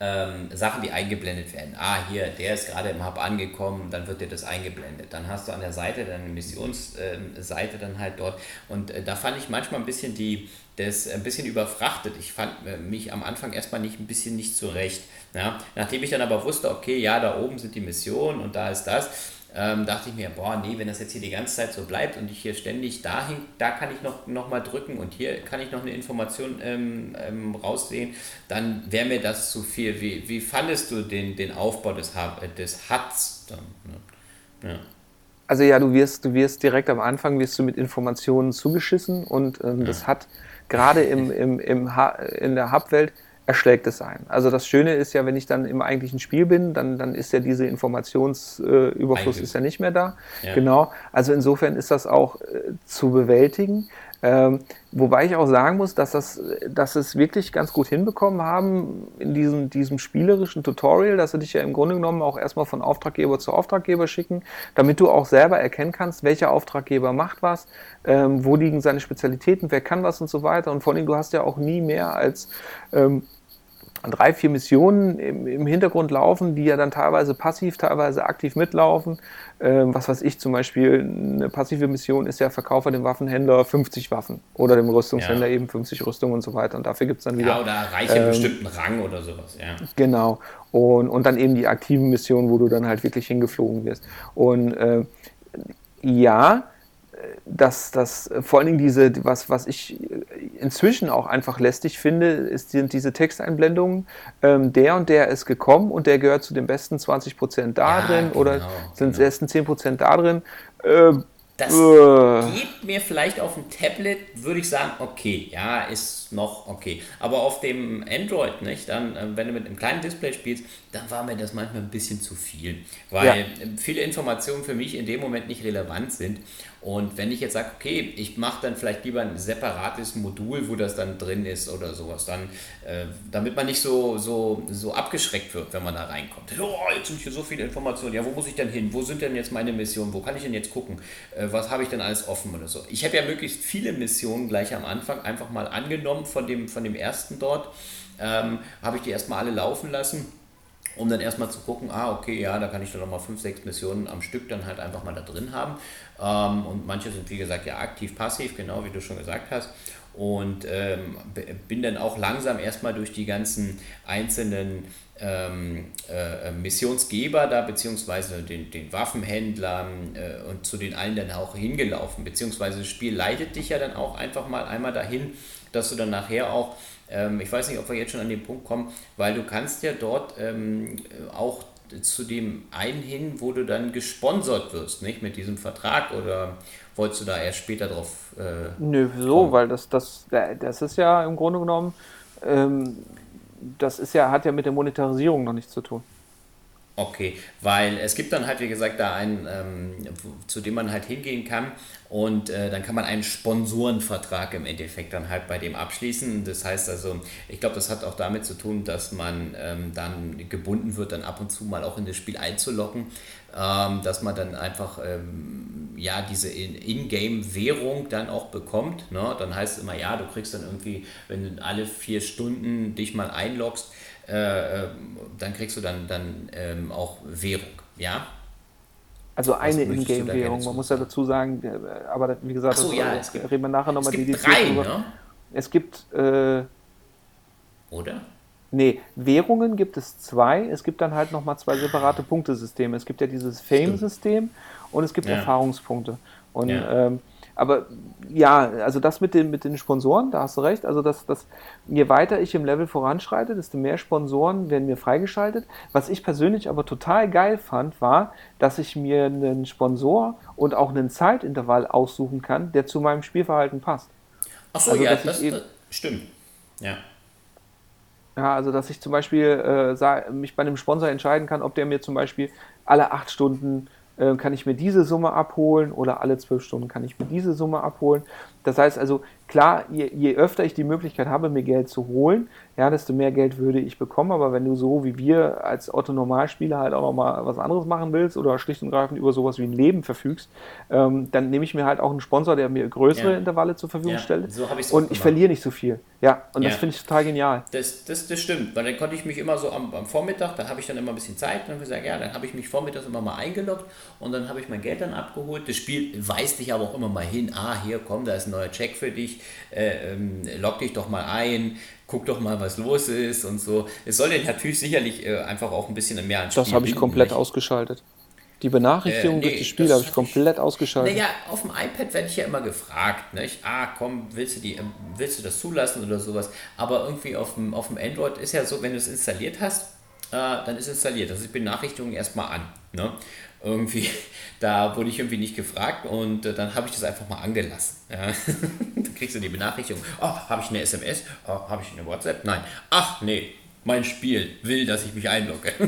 ähm, Sachen, die eingeblendet werden. Ah, hier, der ist gerade im Hub angekommen, dann wird dir das eingeblendet. Dann hast du an der Seite deine Missionsseite ähm, dann halt dort. Und äh, da fand ich manchmal ein bisschen die, das ein bisschen überfrachtet. Ich fand äh, mich am Anfang erstmal nicht ein bisschen nicht zurecht. Ja? Nachdem ich dann aber wusste, okay, ja, da oben sind die Missionen und da ist das ähm, dachte ich mir, boah, nee, wenn das jetzt hier die ganze Zeit so bleibt und ich hier ständig dahin, da kann ich noch, noch mal drücken und hier kann ich noch eine Information ähm, ähm, raussehen, dann wäre mir das zu viel. Wie, wie fandest du den, den Aufbau des, des HUDs dann? Ne? Ja. Also ja, du wirst, du wirst direkt am Anfang wirst du mit Informationen zugeschissen und ähm, ja. das hat gerade im, im, im in der Hub-Welt erschlägt es ein. Also das Schöne ist ja, wenn ich dann im eigentlichen Spiel bin, dann, dann ist ja diese Informationsüberfluss äh, ist ja nicht mehr da. Ja. Genau. Also insofern ist das auch äh, zu bewältigen. Ähm, wobei ich auch sagen muss, dass, das, dass es wirklich ganz gut hinbekommen haben in diesem, diesem spielerischen Tutorial, dass sie dich ja im Grunde genommen auch erstmal von Auftraggeber zu Auftraggeber schicken, damit du auch selber erkennen kannst, welcher Auftraggeber macht was, ähm, wo liegen seine Spezialitäten, wer kann was und so weiter. Und vor allem, du hast ja auch nie mehr als ähm, drei, vier Missionen im, im, Hintergrund laufen, die ja dann teilweise passiv, teilweise aktiv mitlaufen. Ähm, was weiß ich zum Beispiel, eine passive Mission ist ja, verkaufe dem Waffenhändler 50 Waffen oder dem Rüstungshändler ja. eben 50 Rüstungen und so weiter. Und dafür gibt es dann wieder. Ja, oder erreiche ähm, einen bestimmten Rang oder sowas, ja. Genau. Und, und dann eben die aktiven Missionen, wo du dann halt wirklich hingeflogen wirst. Und äh, ja, dass das vor allen Dingen diese, was, was ich inzwischen auch einfach lästig finde, ist, sind diese Texteinblendungen. Ähm, der und der ist gekommen und der gehört zu den besten 20% da ja, drin genau, oder sind genau. besten 10% da drin. Äh, das uh. geht mir vielleicht auf dem Tablet, würde ich sagen, okay, ja, ist noch okay. Aber auf dem Android, nicht, dann, äh, wenn du mit einem kleinen Display spielst, dann war mir das manchmal ein bisschen zu viel, weil ja. viele Informationen für mich in dem Moment nicht relevant sind. Und wenn ich jetzt sage, okay, ich mache dann vielleicht lieber ein separates Modul, wo das dann drin ist oder sowas, dann, äh, damit man nicht so, so, so abgeschreckt wird, wenn man da reinkommt. Oh, jetzt sind hier so viele Informationen. Ja, wo muss ich denn hin? Wo sind denn jetzt meine Missionen? Wo kann ich denn jetzt gucken? Äh, was habe ich denn alles offen oder so? Ich habe ja möglichst viele Missionen gleich am Anfang einfach mal angenommen von dem, von dem ersten dort. Ähm, habe ich die erstmal alle laufen lassen um dann erstmal zu gucken, ah, okay, ja, da kann ich dann nochmal fünf, sechs Missionen am Stück dann halt einfach mal da drin haben. Ähm, und manche sind, wie gesagt, ja aktiv, passiv, genau wie du schon gesagt hast. Und ähm, bin dann auch langsam erstmal durch die ganzen einzelnen ähm, äh, Missionsgeber da, beziehungsweise den, den Waffenhändlern äh, und zu den allen dann auch hingelaufen. Beziehungsweise das Spiel leitet dich ja dann auch einfach mal einmal dahin, dass du dann nachher auch ähm, ich weiß nicht, ob wir jetzt schon an den Punkt kommen, weil du kannst ja dort ähm, auch zu dem einen hin, wo du dann gesponsert wirst, nicht mit diesem Vertrag oder wolltest du da erst später drauf? Äh, Nö, so, kommen? weil das, das, das ist ja im Grunde genommen, ähm, das ist ja, hat ja mit der Monetarisierung noch nichts zu tun. Okay, weil es gibt dann halt, wie gesagt, da einen, ähm, zu dem man halt hingehen kann und äh, dann kann man einen Sponsorenvertrag im Endeffekt dann halt bei dem abschließen. Das heißt also, ich glaube, das hat auch damit zu tun, dass man ähm, dann gebunden wird, dann ab und zu mal auch in das Spiel einzulocken, ähm, dass man dann einfach ähm, ja diese In-Game-Währung dann auch bekommt. Ne? Dann heißt es immer, ja, du kriegst dann irgendwie, wenn du alle vier Stunden dich mal einloggst, äh, äh, dann kriegst du dann, dann ähm, auch Währung, ja? Also eine Ingame-Währung, man muss ja dazu sagen, äh, aber wie gesagt, so, ja, es gibt, reden wir nachher nochmal die drei, ne? Es gibt äh, oder? Nee, Währungen gibt es zwei. Es gibt dann halt nochmal zwei separate Punktesysteme. Es gibt ja dieses Fame-System und es gibt ja. Erfahrungspunkte. Und ja. ähm, aber ja, also das mit den, mit den Sponsoren, da hast du recht. Also das, das, je weiter ich im Level voranschreite, desto mehr Sponsoren werden mir freigeschaltet. Was ich persönlich aber total geil fand, war, dass ich mir einen Sponsor und auch einen Zeitintervall aussuchen kann, der zu meinem Spielverhalten passt. Ach so, also, ja, das, eben, stimmt. Ja. Ja, also dass ich zum Beispiel äh, mich bei einem Sponsor entscheiden kann, ob der mir zum Beispiel alle acht Stunden kann ich mir diese Summe abholen oder alle zwölf Stunden kann ich mir diese Summe abholen. Das heißt also, klar, je, je, öfter ich die Möglichkeit habe, mir Geld zu holen, ja, desto mehr Geld würde ich bekommen. Aber wenn du so wie wir als Otto-Normalspieler halt auch nochmal was anderes machen willst oder schlicht und greifend über sowas wie ein Leben verfügst, ähm, dann nehme ich mir halt auch einen Sponsor, der mir größere ja. Intervalle zur Verfügung ja, stellt. So und ich verliere nicht so viel. Ja, und ja. das finde ich total genial. Das, das, das stimmt, weil dann konnte ich mich immer so am, am Vormittag, da habe ich dann immer ein bisschen Zeit und dann gesagt, ja, dann habe ich mich vormittags immer mal eingeloggt und dann habe ich mein Geld dann abgeholt. Das Spiel weist dich aber auch immer mal hin, ah, hier komm, da ist ein neuer Check für dich, äh, ähm, log dich doch mal ein, guck doch mal, was los ist und so. Es soll dir natürlich sicherlich äh, einfach auch ein bisschen mehr an Spiel Das habe ich komplett nicht? ausgeschaltet. Die Benachrichtigung äh, nee, durch das Spiel habe ich komplett ausgeschaltet. Naja, auf dem iPad werde ich ja immer gefragt, nicht? ah komm, willst du, die, ähm, willst du das zulassen oder sowas? Aber irgendwie auf dem, auf dem Android ist ja so, wenn du es installiert hast, äh, dann ist es installiert. Das ist Benachrichtigung erstmal an. Ne? Irgendwie, da wurde ich irgendwie nicht gefragt und äh, dann habe ich das einfach mal angelassen. Ja. dann kriegst du die Benachrichtigung, oh, habe ich eine SMS? Oh, habe ich eine WhatsApp? Nein. Ach nee, mein Spiel will, dass ich mich einlogge.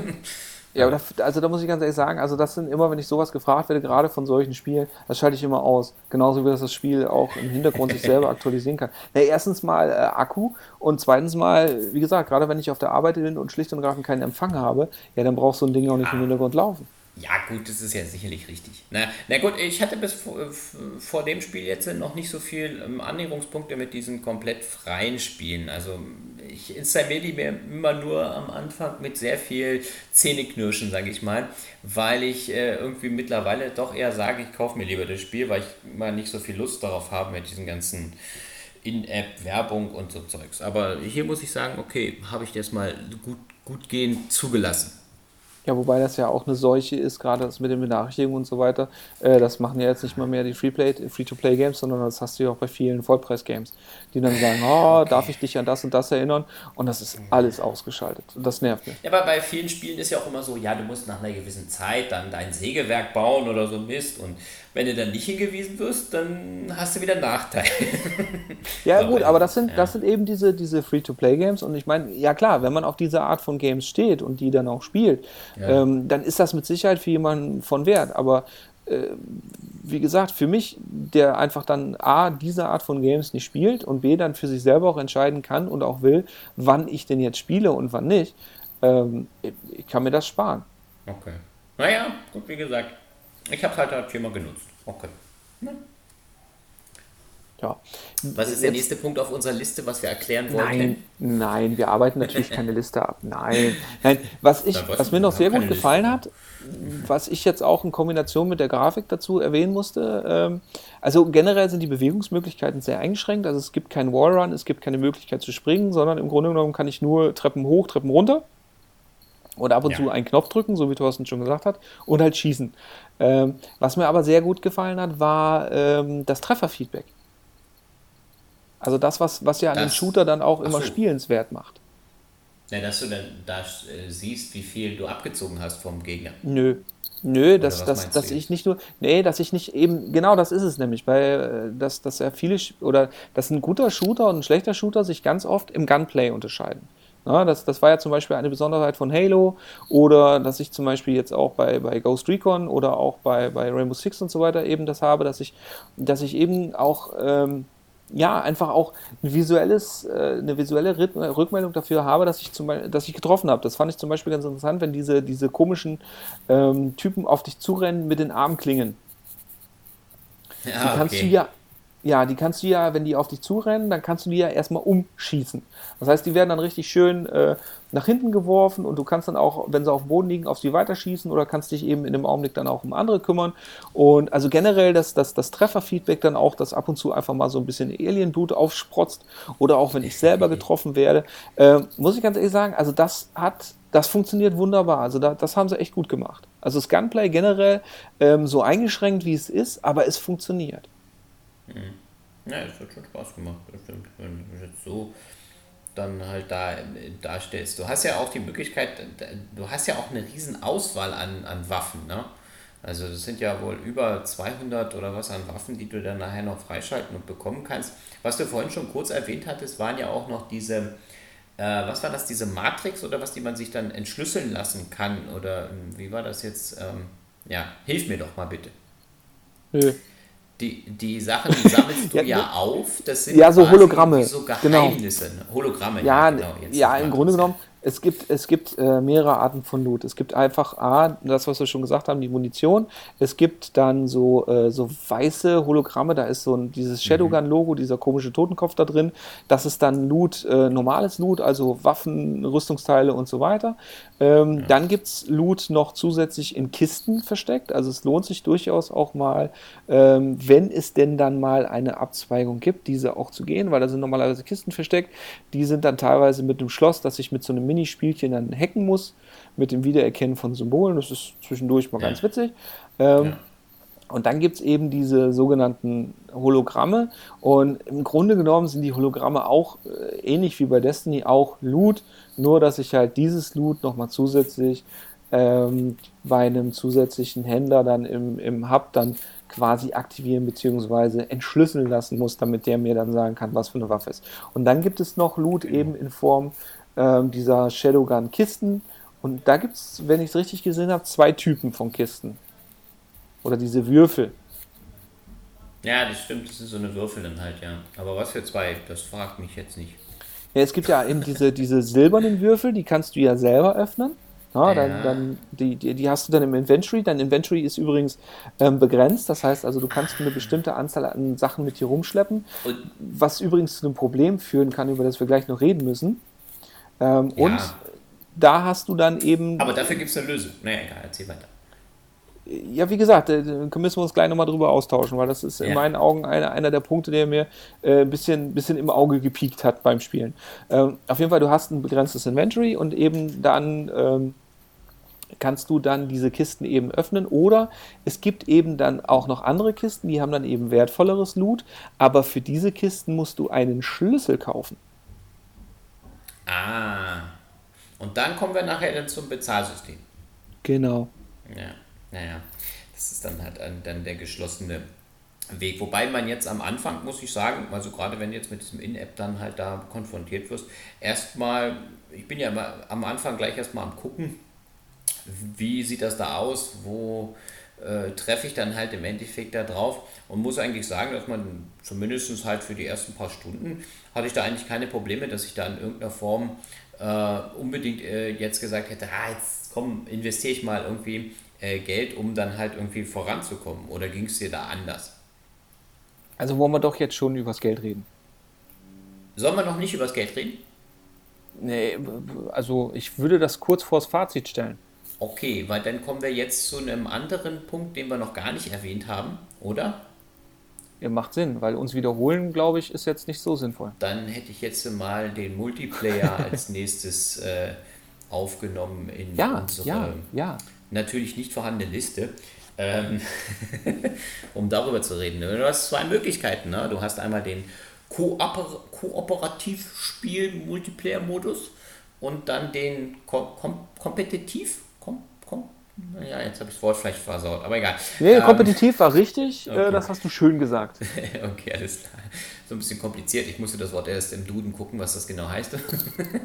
Ja, aber da, also da muss ich ganz ehrlich sagen, also das sind immer, wenn ich sowas gefragt werde, gerade von solchen Spielen, das schalte ich immer aus. Genauso wie das das Spiel auch im Hintergrund sich selber aktualisieren kann. Na, erstens mal äh, Akku und zweitens mal, wie gesagt, gerade wenn ich auf der Arbeit bin und schlicht und ergreifend keinen Empfang habe, ja, dann braucht so ein Ding auch nicht im Hintergrund laufen. Ja, gut, das ist ja sicherlich richtig. Na, na gut, ich hatte bis vor, vor dem Spiel jetzt noch nicht so viel ähm, Annäherungspunkte mit diesen komplett freien Spielen. Also ich installiere die mir immer nur am Anfang mit sehr viel Zähneknirschen, sage ich mal, weil ich äh, irgendwie mittlerweile doch eher sage, ich kaufe mir lieber das Spiel, weil ich immer nicht so viel Lust darauf habe mit diesen ganzen In-App-Werbung und so Zeugs. Aber hier muss ich sagen, okay, habe ich das mal gut, gut gehen zugelassen. Ja, wobei das ja auch eine Seuche ist, gerade das mit den Benachrichtigungen und so weiter. Äh, das machen ja jetzt nicht mal mehr die Free-to-Play-Games, sondern das hast du ja auch bei vielen Vollpreis-Games, die dann sagen, oh, okay. darf ich dich an das und das erinnern? Und das ist alles ausgeschaltet. Und das nervt mich. Ja, aber bei vielen Spielen ist ja auch immer so, ja, du musst nach einer gewissen Zeit dann dein Sägewerk bauen oder so Mist. Und wenn du dann nicht hingewiesen wirst, dann hast du wieder einen Nachteil. ja, gut, aber das sind, ja. das sind eben diese, diese Free-to-Play-Games. Und ich meine, ja klar, wenn man auf diese Art von Games steht und die dann auch spielt, ja. ähm, dann ist das mit Sicherheit für jemanden von Wert. Aber wie gesagt, für mich, der einfach dann A, diese Art von Games nicht spielt und B, dann für sich selber auch entscheiden kann und auch will, wann ich denn jetzt spiele und wann nicht, ähm, ich kann mir das sparen. Okay. Naja, gut, wie gesagt, ich habe es halt, halt viermal genutzt. Okay. Ne? Ja. Was ist der nächste Punkt auf unserer Liste, was wir erklären wollten? Nein, nein, wir arbeiten natürlich keine Liste ab. Nein, nein. Was, ich, was mir noch sehr gut gefallen Liste. hat, was ich jetzt auch in Kombination mit der Grafik dazu erwähnen musste, ähm, also generell sind die Bewegungsmöglichkeiten sehr eingeschränkt. Also es gibt keinen Wallrun, es gibt keine Möglichkeit zu springen, sondern im Grunde genommen kann ich nur Treppen hoch, Treppen runter oder ab und ja. zu einen Knopf drücken, so wie Thorsten schon gesagt hat, und halt schießen. Ähm, was mir aber sehr gut gefallen hat, war ähm, das Trefferfeedback. Also das, was, was ja an dem Shooter dann auch immer so. spielenswert macht. Ja, dass du dann da äh, siehst, wie viel du abgezogen hast vom Gegner. Nö. Nö, dass, dass, dass ich nicht nur, nee, dass ich nicht eben, genau das ist es nämlich, weil äh, dass, dass ja viele, oder dass ein guter Shooter und ein schlechter Shooter sich ganz oft im Gunplay unterscheiden. Ja, das, das war ja zum Beispiel eine Besonderheit von Halo oder dass ich zum Beispiel jetzt auch bei, bei Ghost Recon oder auch bei, bei Rainbow Six und so weiter eben das habe, dass ich, dass ich eben auch ähm, ja, einfach auch ein visuelles, äh, eine visuelle Rückmeldung dafür habe, dass ich, zum dass ich getroffen habe. Das fand ich zum Beispiel ganz interessant, wenn diese, diese komischen ähm, Typen auf dich zurennen mit den Armklingen. Ja, die kannst okay. du ja ja, die kannst du ja, wenn die auf dich zurennen, dann kannst du die ja erstmal umschießen. Das heißt, die werden dann richtig schön äh, nach hinten geworfen und du kannst dann auch, wenn sie auf dem Boden liegen, auf sie weiterschießen oder kannst dich eben in dem Augenblick dann auch um andere kümmern. Und also generell das, das, das Trefferfeedback dann auch, dass ab und zu einfach mal so ein bisschen Alienblut aufsprotzt oder auch wenn ich selber getroffen werde, äh, muss ich ganz ehrlich sagen, also das hat das funktioniert wunderbar. Also da, das haben sie echt gut gemacht. Also das Gunplay generell ähm, so eingeschränkt, wie es ist, aber es funktioniert. Mhm. Ja, es hat schon Spaß gemacht, bestimmt, wenn du jetzt so dann halt da darstellst. Du hast ja auch die Möglichkeit, du hast ja auch eine riesen Auswahl an, an Waffen, ne? Also das sind ja wohl über 200 oder was an Waffen, die du dann nachher noch freischalten und bekommen kannst. Was du vorhin schon kurz erwähnt hattest, waren ja auch noch diese, äh, was war das, diese Matrix oder was, die man sich dann entschlüsseln lassen kann? Oder ähm, wie war das jetzt? Ähm, ja, hilf mir doch mal bitte. Nö die, die Sachen sammelst du ja, ja, auf. Das sind ja so Hologramme. So genau. Geheimnisse. Genau. Hologramme. Ja, genau, ja im Grunde genommen es gibt, es gibt äh, mehrere Arten von Loot. Es gibt einfach A, das, was wir schon gesagt haben, die Munition. Es gibt dann so, äh, so weiße Hologramme, da ist so ein, dieses Shadowgun-Logo, dieser komische Totenkopf da drin. Das ist dann Loot, äh, normales Loot, also Waffen, Rüstungsteile und so weiter. Ähm, ja. Dann gibt es Loot noch zusätzlich in Kisten versteckt. Also es lohnt sich durchaus auch mal, ähm, wenn es denn dann mal eine Abzweigung gibt, diese auch zu gehen, weil da sind normalerweise Kisten versteckt. Die sind dann teilweise mit einem Schloss, das sich mit so einem Minispielchen dann hacken muss mit dem Wiedererkennen von Symbolen. Das ist zwischendurch mal ja. ganz witzig. Ähm, ja. Und dann gibt es eben diese sogenannten Hologramme. Und im Grunde genommen sind die Hologramme auch äh, ähnlich wie bei Destiny auch Loot, nur dass ich halt dieses Loot nochmal zusätzlich ähm, bei einem zusätzlichen Händler dann im, im Hub dann quasi aktivieren bzw. entschlüsseln lassen muss, damit der mir dann sagen kann, was für eine Waffe ist. Und dann gibt es noch Loot genau. eben in Form ähm, dieser Shadowgun-Kisten. Und da gibt es, wenn ich es richtig gesehen habe, zwei Typen von Kisten. Oder diese Würfel. Ja, das stimmt, das sind so eine Würfel dann halt, ja. Aber was für zwei, das fragt mich jetzt nicht. Ja, es gibt ja eben diese, diese silbernen Würfel, die kannst du ja selber öffnen. Ja, dann, ja. dann die, die, die, hast du dann im Inventory. Dein Inventory ist übrigens ähm, begrenzt. Das heißt also, du kannst eine bestimmte Anzahl an Sachen mit dir rumschleppen. Und was übrigens zu einem Problem führen kann, über das wir gleich noch reden müssen. Ähm, ja. Und da hast du dann eben. Aber dafür gibt es eine Lösung. Naja, egal, erzähl weiter. Ja, wie gesagt, da müssen wir uns gleich nochmal drüber austauschen, weil das ist ja. in meinen Augen einer, einer der Punkte, der mir äh, ein bisschen, bisschen im Auge gepiekt hat beim Spielen. Ähm, auf jeden Fall, du hast ein begrenztes Inventory und eben dann ähm, kannst du dann diese Kisten eben öffnen oder es gibt eben dann auch noch andere Kisten, die haben dann eben wertvolleres Loot, aber für diese Kisten musst du einen Schlüssel kaufen. Ah. Und dann kommen wir nachher dann zum Bezahlsystem. Genau. Ja, naja. Das ist dann halt dann der geschlossene Weg. Wobei man jetzt am Anfang, muss ich sagen, also gerade wenn du jetzt mit diesem In-App dann halt da konfrontiert wirst, erstmal, ich bin ja immer am Anfang gleich erstmal am gucken, wie sieht das da aus, wo äh, treffe ich dann halt im Endeffekt da drauf und muss eigentlich sagen, dass man zumindest halt für die ersten paar Stunden hatte ich da eigentlich keine Probleme, dass ich da in irgendeiner Form äh, unbedingt äh, jetzt gesagt hätte, ah, jetzt komm, investiere ich mal irgendwie äh, Geld, um dann halt irgendwie voranzukommen. Oder ging es dir da anders? Also wollen wir doch jetzt schon übers Geld reden. Sollen wir noch nicht übers Geld reden? Nee, also ich würde das kurz vors Fazit stellen. Okay, weil dann kommen wir jetzt zu einem anderen Punkt, den wir noch gar nicht erwähnt haben, oder? Ja, macht Sinn, weil uns wiederholen, glaube ich, ist jetzt nicht so sinnvoll. Dann hätte ich jetzt mal den Multiplayer als nächstes äh, aufgenommen in ja, unsere ja, ja. natürlich nicht vorhandene Liste. Ähm, um darüber zu reden. Du hast zwei Möglichkeiten. Ne? Du hast einmal den Kooper Kooperativspiel-Multiplayer-Modus und dann den Kom Kom Kompetitiv. Kom Kom Naja, jetzt habe ich das Wort vielleicht versaut, aber egal. Nee, ähm, kompetitiv war richtig, äh, okay. das hast du schön gesagt. okay, alles klar. So ein bisschen kompliziert. Ich musste das Wort erst im Duden gucken, was das genau heißt.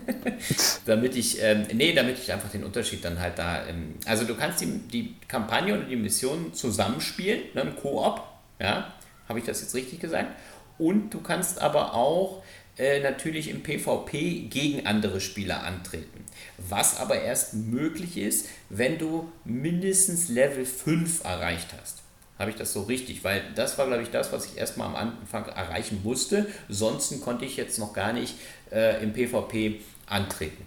damit ich, ähm, nee, damit ich einfach den Unterschied dann halt da, ähm, also du kannst die, die Kampagne oder die Mission zusammenspielen, ne, im Koop, ja, habe ich das jetzt richtig gesagt? Und du kannst aber auch äh, natürlich im PvP gegen andere Spieler antreten. Was aber erst möglich ist, wenn du mindestens Level 5 erreicht hast. Habe ich das so richtig? Weil das war, glaube ich, das, was ich erstmal am Anfang erreichen musste. Sonst konnte ich jetzt noch gar nicht äh, im PvP antreten.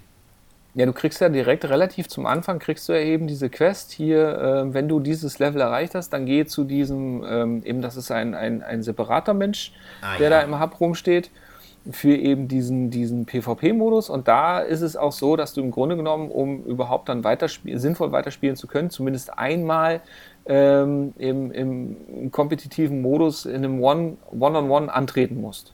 Ja, du kriegst ja direkt relativ zum Anfang, kriegst du ja eben diese Quest hier, äh, wenn du dieses Level erreicht hast, dann geh zu diesem, ähm, eben das ist ein, ein, ein separater Mensch, ah, der ja. da im Hub rumsteht für eben diesen, diesen PvP-Modus. Und da ist es auch so, dass du im Grunde genommen, um überhaupt dann weiterspiel sinnvoll weiterspielen zu können, zumindest einmal ähm, im, im, kompetitiven Modus in einem One-on-One -on -One antreten musst.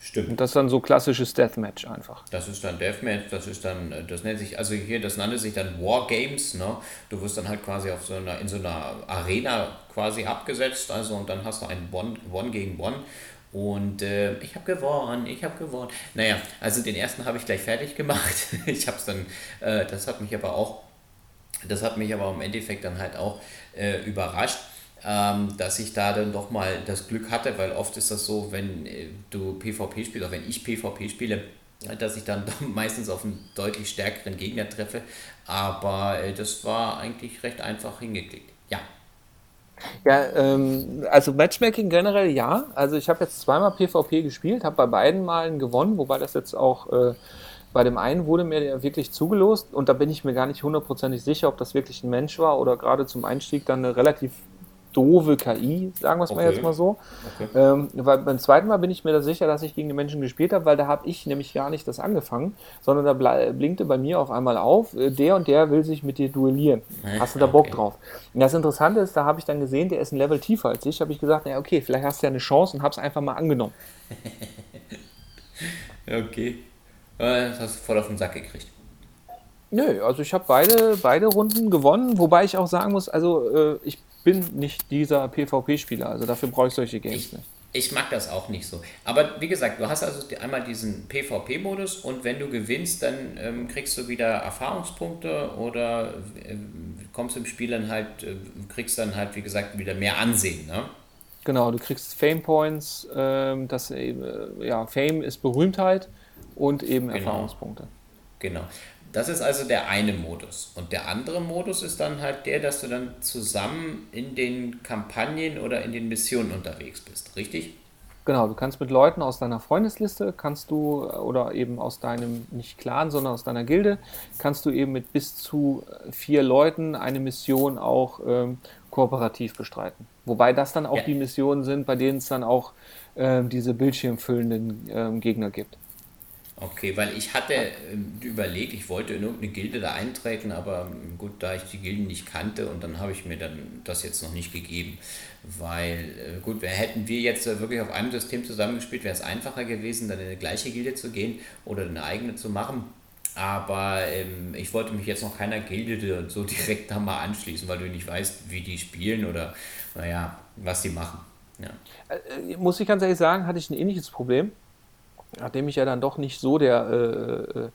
Stimmt. Und das ist dann so klassisches Deathmatch einfach. Das ist dann Deathmatch, das ist dann, das nennt sich, also hier, das nannte sich dann Wargames, ne? Du wirst dann halt quasi auf so einer, in so einer Arena quasi abgesetzt, also und dann hast du ein One, One gegen One und äh, ich habe gewonnen, ich habe gewonnen. Naja, also den ersten habe ich gleich fertig gemacht. ich habe es dann, äh, das hat mich aber auch, das hat mich aber im Endeffekt dann halt auch äh, überrascht, ähm, dass ich da dann doch mal das Glück hatte, weil oft ist das so, wenn äh, du PvP spielst, oder wenn ich PvP spiele, dass ich dann meistens auf einen deutlich stärkeren Gegner treffe. Aber äh, das war eigentlich recht einfach hingeklickt. Ja, ja, ähm, also Matchmaking generell ja. Also ich habe jetzt zweimal PvP gespielt, habe bei beiden Malen gewonnen, wobei das jetzt auch äh, bei dem einen wurde mir wirklich zugelost und da bin ich mir gar nicht hundertprozentig sicher, ob das wirklich ein Mensch war oder gerade zum Einstieg dann eine relativ doofe KI, sagen wir es okay. mal jetzt mal so. Okay. Ähm, weil beim zweiten Mal bin ich mir da sicher, dass ich gegen den Menschen gespielt habe, weil da habe ich nämlich gar nicht das angefangen, sondern da blinkte bei mir auf einmal auf, äh, der und der will sich mit dir duellieren. Hast du da Bock okay. drauf? Und das Interessante ist, da habe ich dann gesehen, der ist ein Level tiefer als ich, habe ich gesagt, naja, okay, vielleicht hast du ja eine Chance und habe es einfach mal angenommen. okay. Das hast du voll auf den Sack gekriegt. Nö, also ich habe beide, beide Runden gewonnen, wobei ich auch sagen muss, also äh, ich bin nicht dieser PvP-Spieler, also dafür brauche ich solche Games ich, nicht. Ich mag das auch nicht so. Aber wie gesagt, du hast also einmal diesen PvP-Modus und wenn du gewinnst, dann ähm, kriegst du wieder Erfahrungspunkte oder äh, kommst im Spiel dann halt, äh, kriegst dann halt, wie gesagt, wieder mehr Ansehen. Ne? Genau, du kriegst Fame Points, ähm, das, äh, ja, Fame ist Berühmtheit und eben genau. Erfahrungspunkte. Genau. Das ist also der eine Modus. Und der andere Modus ist dann halt der, dass du dann zusammen in den Kampagnen oder in den Missionen unterwegs bist, richtig? Genau, du kannst mit Leuten aus deiner Freundesliste, kannst du, oder eben aus deinem, nicht Clan, sondern aus deiner Gilde, kannst du eben mit bis zu vier Leuten eine Mission auch ähm, kooperativ bestreiten. Wobei das dann auch ja. die Missionen sind, bei denen es dann auch ähm, diese bildschirmfüllenden ähm, Gegner gibt. Okay, weil ich hatte äh, überlegt, ich wollte in irgendeine Gilde da eintreten, aber ähm, gut, da ich die Gilden nicht kannte und dann habe ich mir dann das jetzt noch nicht gegeben. Weil, äh, gut, hätten wir jetzt äh, wirklich auf einem System zusammengespielt, wäre es einfacher gewesen, dann in eine gleiche Gilde zu gehen oder eine eigene zu machen. Aber ähm, ich wollte mich jetzt noch keiner Gilde so direkt da mal anschließen, weil du nicht weißt, wie die spielen oder, naja, was sie machen. Ja. Muss ich ganz ehrlich sagen, hatte ich ein ähnliches Problem nachdem ich ja dann doch nicht so der äh, äh,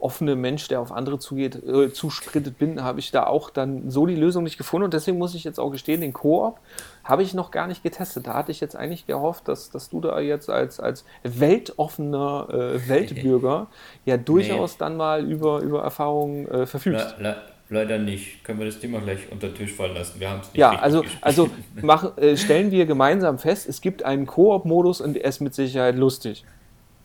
offene Mensch, der auf andere zugeht, äh, zusprintet bin, habe ich da auch dann so die Lösung nicht gefunden. Und deswegen muss ich jetzt auch gestehen, den Koop habe ich noch gar nicht getestet. Da hatte ich jetzt eigentlich gehofft, dass, dass du da jetzt als, als weltoffener äh, Weltbürger ja durchaus nee. dann mal über, über Erfahrungen äh, verfügst. Le, le, leider nicht. Können wir das Thema gleich unter den Tisch fallen lassen? Wir haben es nicht Ja, also, also mach, äh, stellen wir gemeinsam fest, es gibt einen Koop-Modus und er ist mit Sicherheit lustig.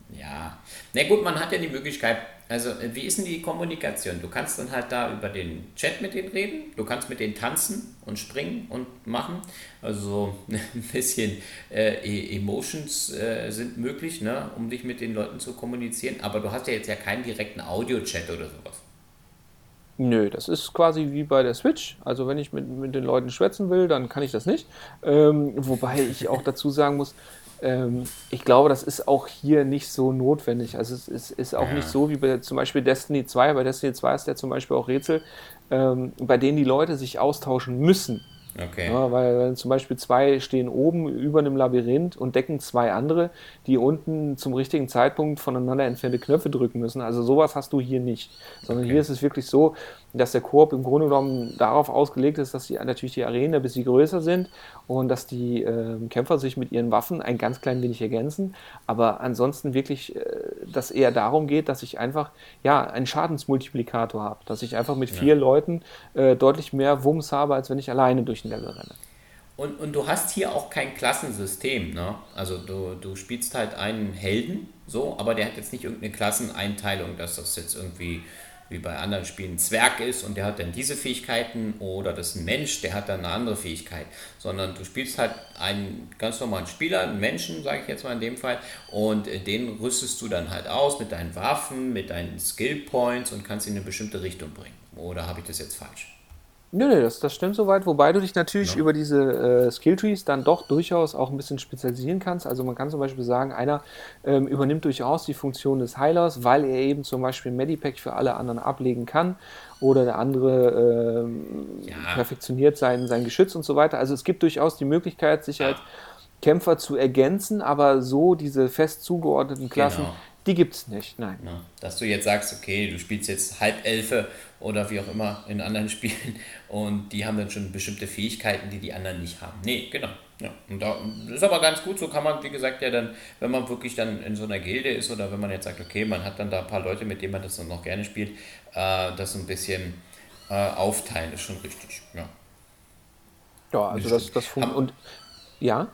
Ja, na gut, man hat ja die Möglichkeit, also wie ist denn die Kommunikation? Du kannst dann halt da über den Chat mit denen reden, du kannst mit denen tanzen und springen und machen. Also ein bisschen äh, e-, Emotions äh, sind möglich, ne, um dich mit den Leuten zu kommunizieren, aber du hast ja jetzt ja keinen direkten Audio-Chat oder sowas. Nö, das ist quasi wie bei der Switch. Also wenn ich mit, mit den Leuten schwätzen will, dann kann ich das nicht. Ähm, wobei ich auch dazu sagen muss, ähm, ich glaube, das ist auch hier nicht so notwendig. Also es ist, ist auch ja. nicht so wie bei zum Beispiel Destiny 2. Bei Destiny 2 ist ja zum Beispiel auch Rätsel, ähm, bei denen die Leute sich austauschen müssen. Okay. Ja, weil, zum Beispiel zwei stehen oben über einem Labyrinth und decken zwei andere, die unten zum richtigen Zeitpunkt voneinander entfernte Knöpfe drücken müssen. Also sowas hast du hier nicht. Sondern okay. hier ist es wirklich so, dass der Koop im Grunde genommen darauf ausgelegt ist, dass die, natürlich die Arenen ein bisschen größer sind und dass die äh, Kämpfer sich mit ihren Waffen ein ganz klein wenig ergänzen. Aber ansonsten wirklich, äh, dass eher darum geht, dass ich einfach ja einen Schadensmultiplikator habe, dass ich einfach mit ja. vier Leuten äh, deutlich mehr Wumms habe, als wenn ich alleine durch den Level renne. Und, und du hast hier auch kein Klassensystem, ne? Also du, du spielst halt einen Helden, so, aber der hat jetzt nicht irgendeine Klasseneinteilung, dass das jetzt irgendwie wie bei anderen Spielen ein Zwerg ist und der hat dann diese Fähigkeiten oder das ist ein Mensch, der hat dann eine andere Fähigkeit, sondern du spielst halt einen ganz normalen Spieler, einen Menschen, sage ich jetzt mal in dem Fall, und äh, den rüstest du dann halt aus mit deinen Waffen, mit deinen Skill Points und kannst ihn in eine bestimmte Richtung bringen. Oder habe ich das jetzt falsch? Nö, nö, das, das stimmt soweit, wobei du dich natürlich ja. über diese äh, Skilltrees dann doch durchaus auch ein bisschen spezialisieren kannst. Also man kann zum Beispiel sagen, einer ähm, übernimmt durchaus die Funktion des Heilers, weil er eben zum Beispiel Medipack für alle anderen ablegen kann oder der andere ähm, ja. perfektioniert sein, sein Geschütz und so weiter. Also es gibt durchaus die Möglichkeit, sich als Kämpfer zu ergänzen, aber so diese fest zugeordneten Klassen, genau. Die gibt es nicht, nein. Ja. Dass du jetzt sagst, okay, du spielst jetzt Halbelfe oder wie auch immer in anderen Spielen und die haben dann schon bestimmte Fähigkeiten, die die anderen nicht haben. Nee, genau. Ja, und da ist aber ganz gut, so kann man, wie gesagt, ja dann, wenn man wirklich dann in so einer Gilde ist oder wenn man jetzt sagt, okay, man hat dann da ein paar Leute, mit denen man das dann noch gerne spielt, äh, das ein bisschen äh, aufteilen, ist schon richtig. Ja, ja also das, das funktioniert. Und ja?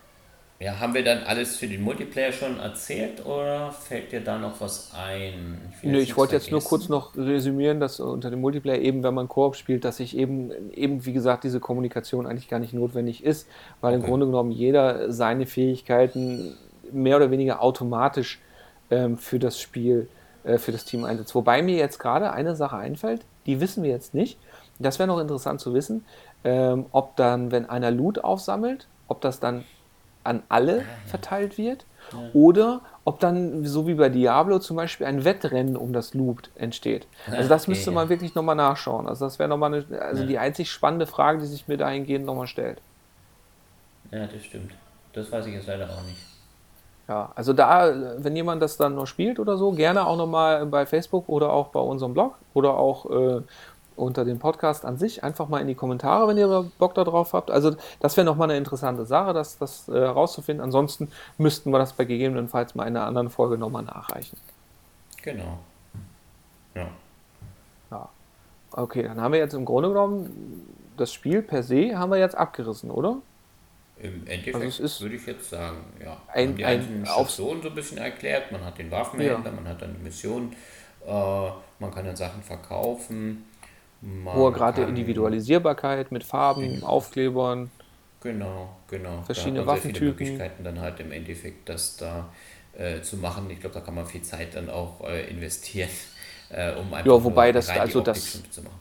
Ja, haben wir dann alles für den Multiplayer schon erzählt oder fällt dir da noch was ein? Ich, Nö, ich wollte jetzt nur kurz noch resümieren, dass unter dem Multiplayer eben, wenn man Koop spielt, dass sich eben, eben, wie gesagt, diese Kommunikation eigentlich gar nicht notwendig ist, weil okay. im Grunde genommen jeder seine Fähigkeiten mehr oder weniger automatisch ähm, für das Spiel, äh, für das Team einsetzt. Wobei mir jetzt gerade eine Sache einfällt, die wissen wir jetzt nicht. Das wäre noch interessant zu wissen, ähm, ob dann, wenn einer Loot aufsammelt, ob das dann an alle verteilt wird oder ob dann, so wie bei Diablo zum Beispiel, ein Wettrennen um das Loot entsteht. Also das müsste man wirklich nochmal nachschauen. Also das wäre nochmal eine, also die einzig spannende Frage, die sich mir dahingehend nochmal stellt. Ja, das stimmt. Das weiß ich jetzt leider auch nicht. Ja, also da, wenn jemand das dann noch spielt oder so, gerne auch nochmal bei Facebook oder auch bei unserem Blog oder auch äh, unter dem Podcast an sich einfach mal in die Kommentare, wenn ihr Bock darauf habt. Also das wäre nochmal eine interessante Sache, das, das äh, rauszufinden. Ansonsten müssten wir das bei gegebenenfalls mal in einer anderen Folge nochmal nachreichen. Genau. Ja. Ja. Okay, dann haben wir jetzt im Grunde genommen das Spiel per se haben wir jetzt abgerissen, oder? Im Endeffekt also würde ich jetzt sagen, ja. Ein, die einzelnen Stationen so ein bisschen erklärt. Man hat den Waffenhändler, ja. man hat dann die Mission, äh, man kann dann Sachen verkaufen. Hohe Grad der Individualisierbarkeit mit Farben. Aufklebern. Genau, genau. Verschiedene da hat man Waffentypen. Sehr Möglichkeiten dann halt im Endeffekt das da äh, zu machen. Ich glaube, da kann man viel Zeit dann auch äh, investieren, äh, um einfach ja, wobei das, also das, zu machen.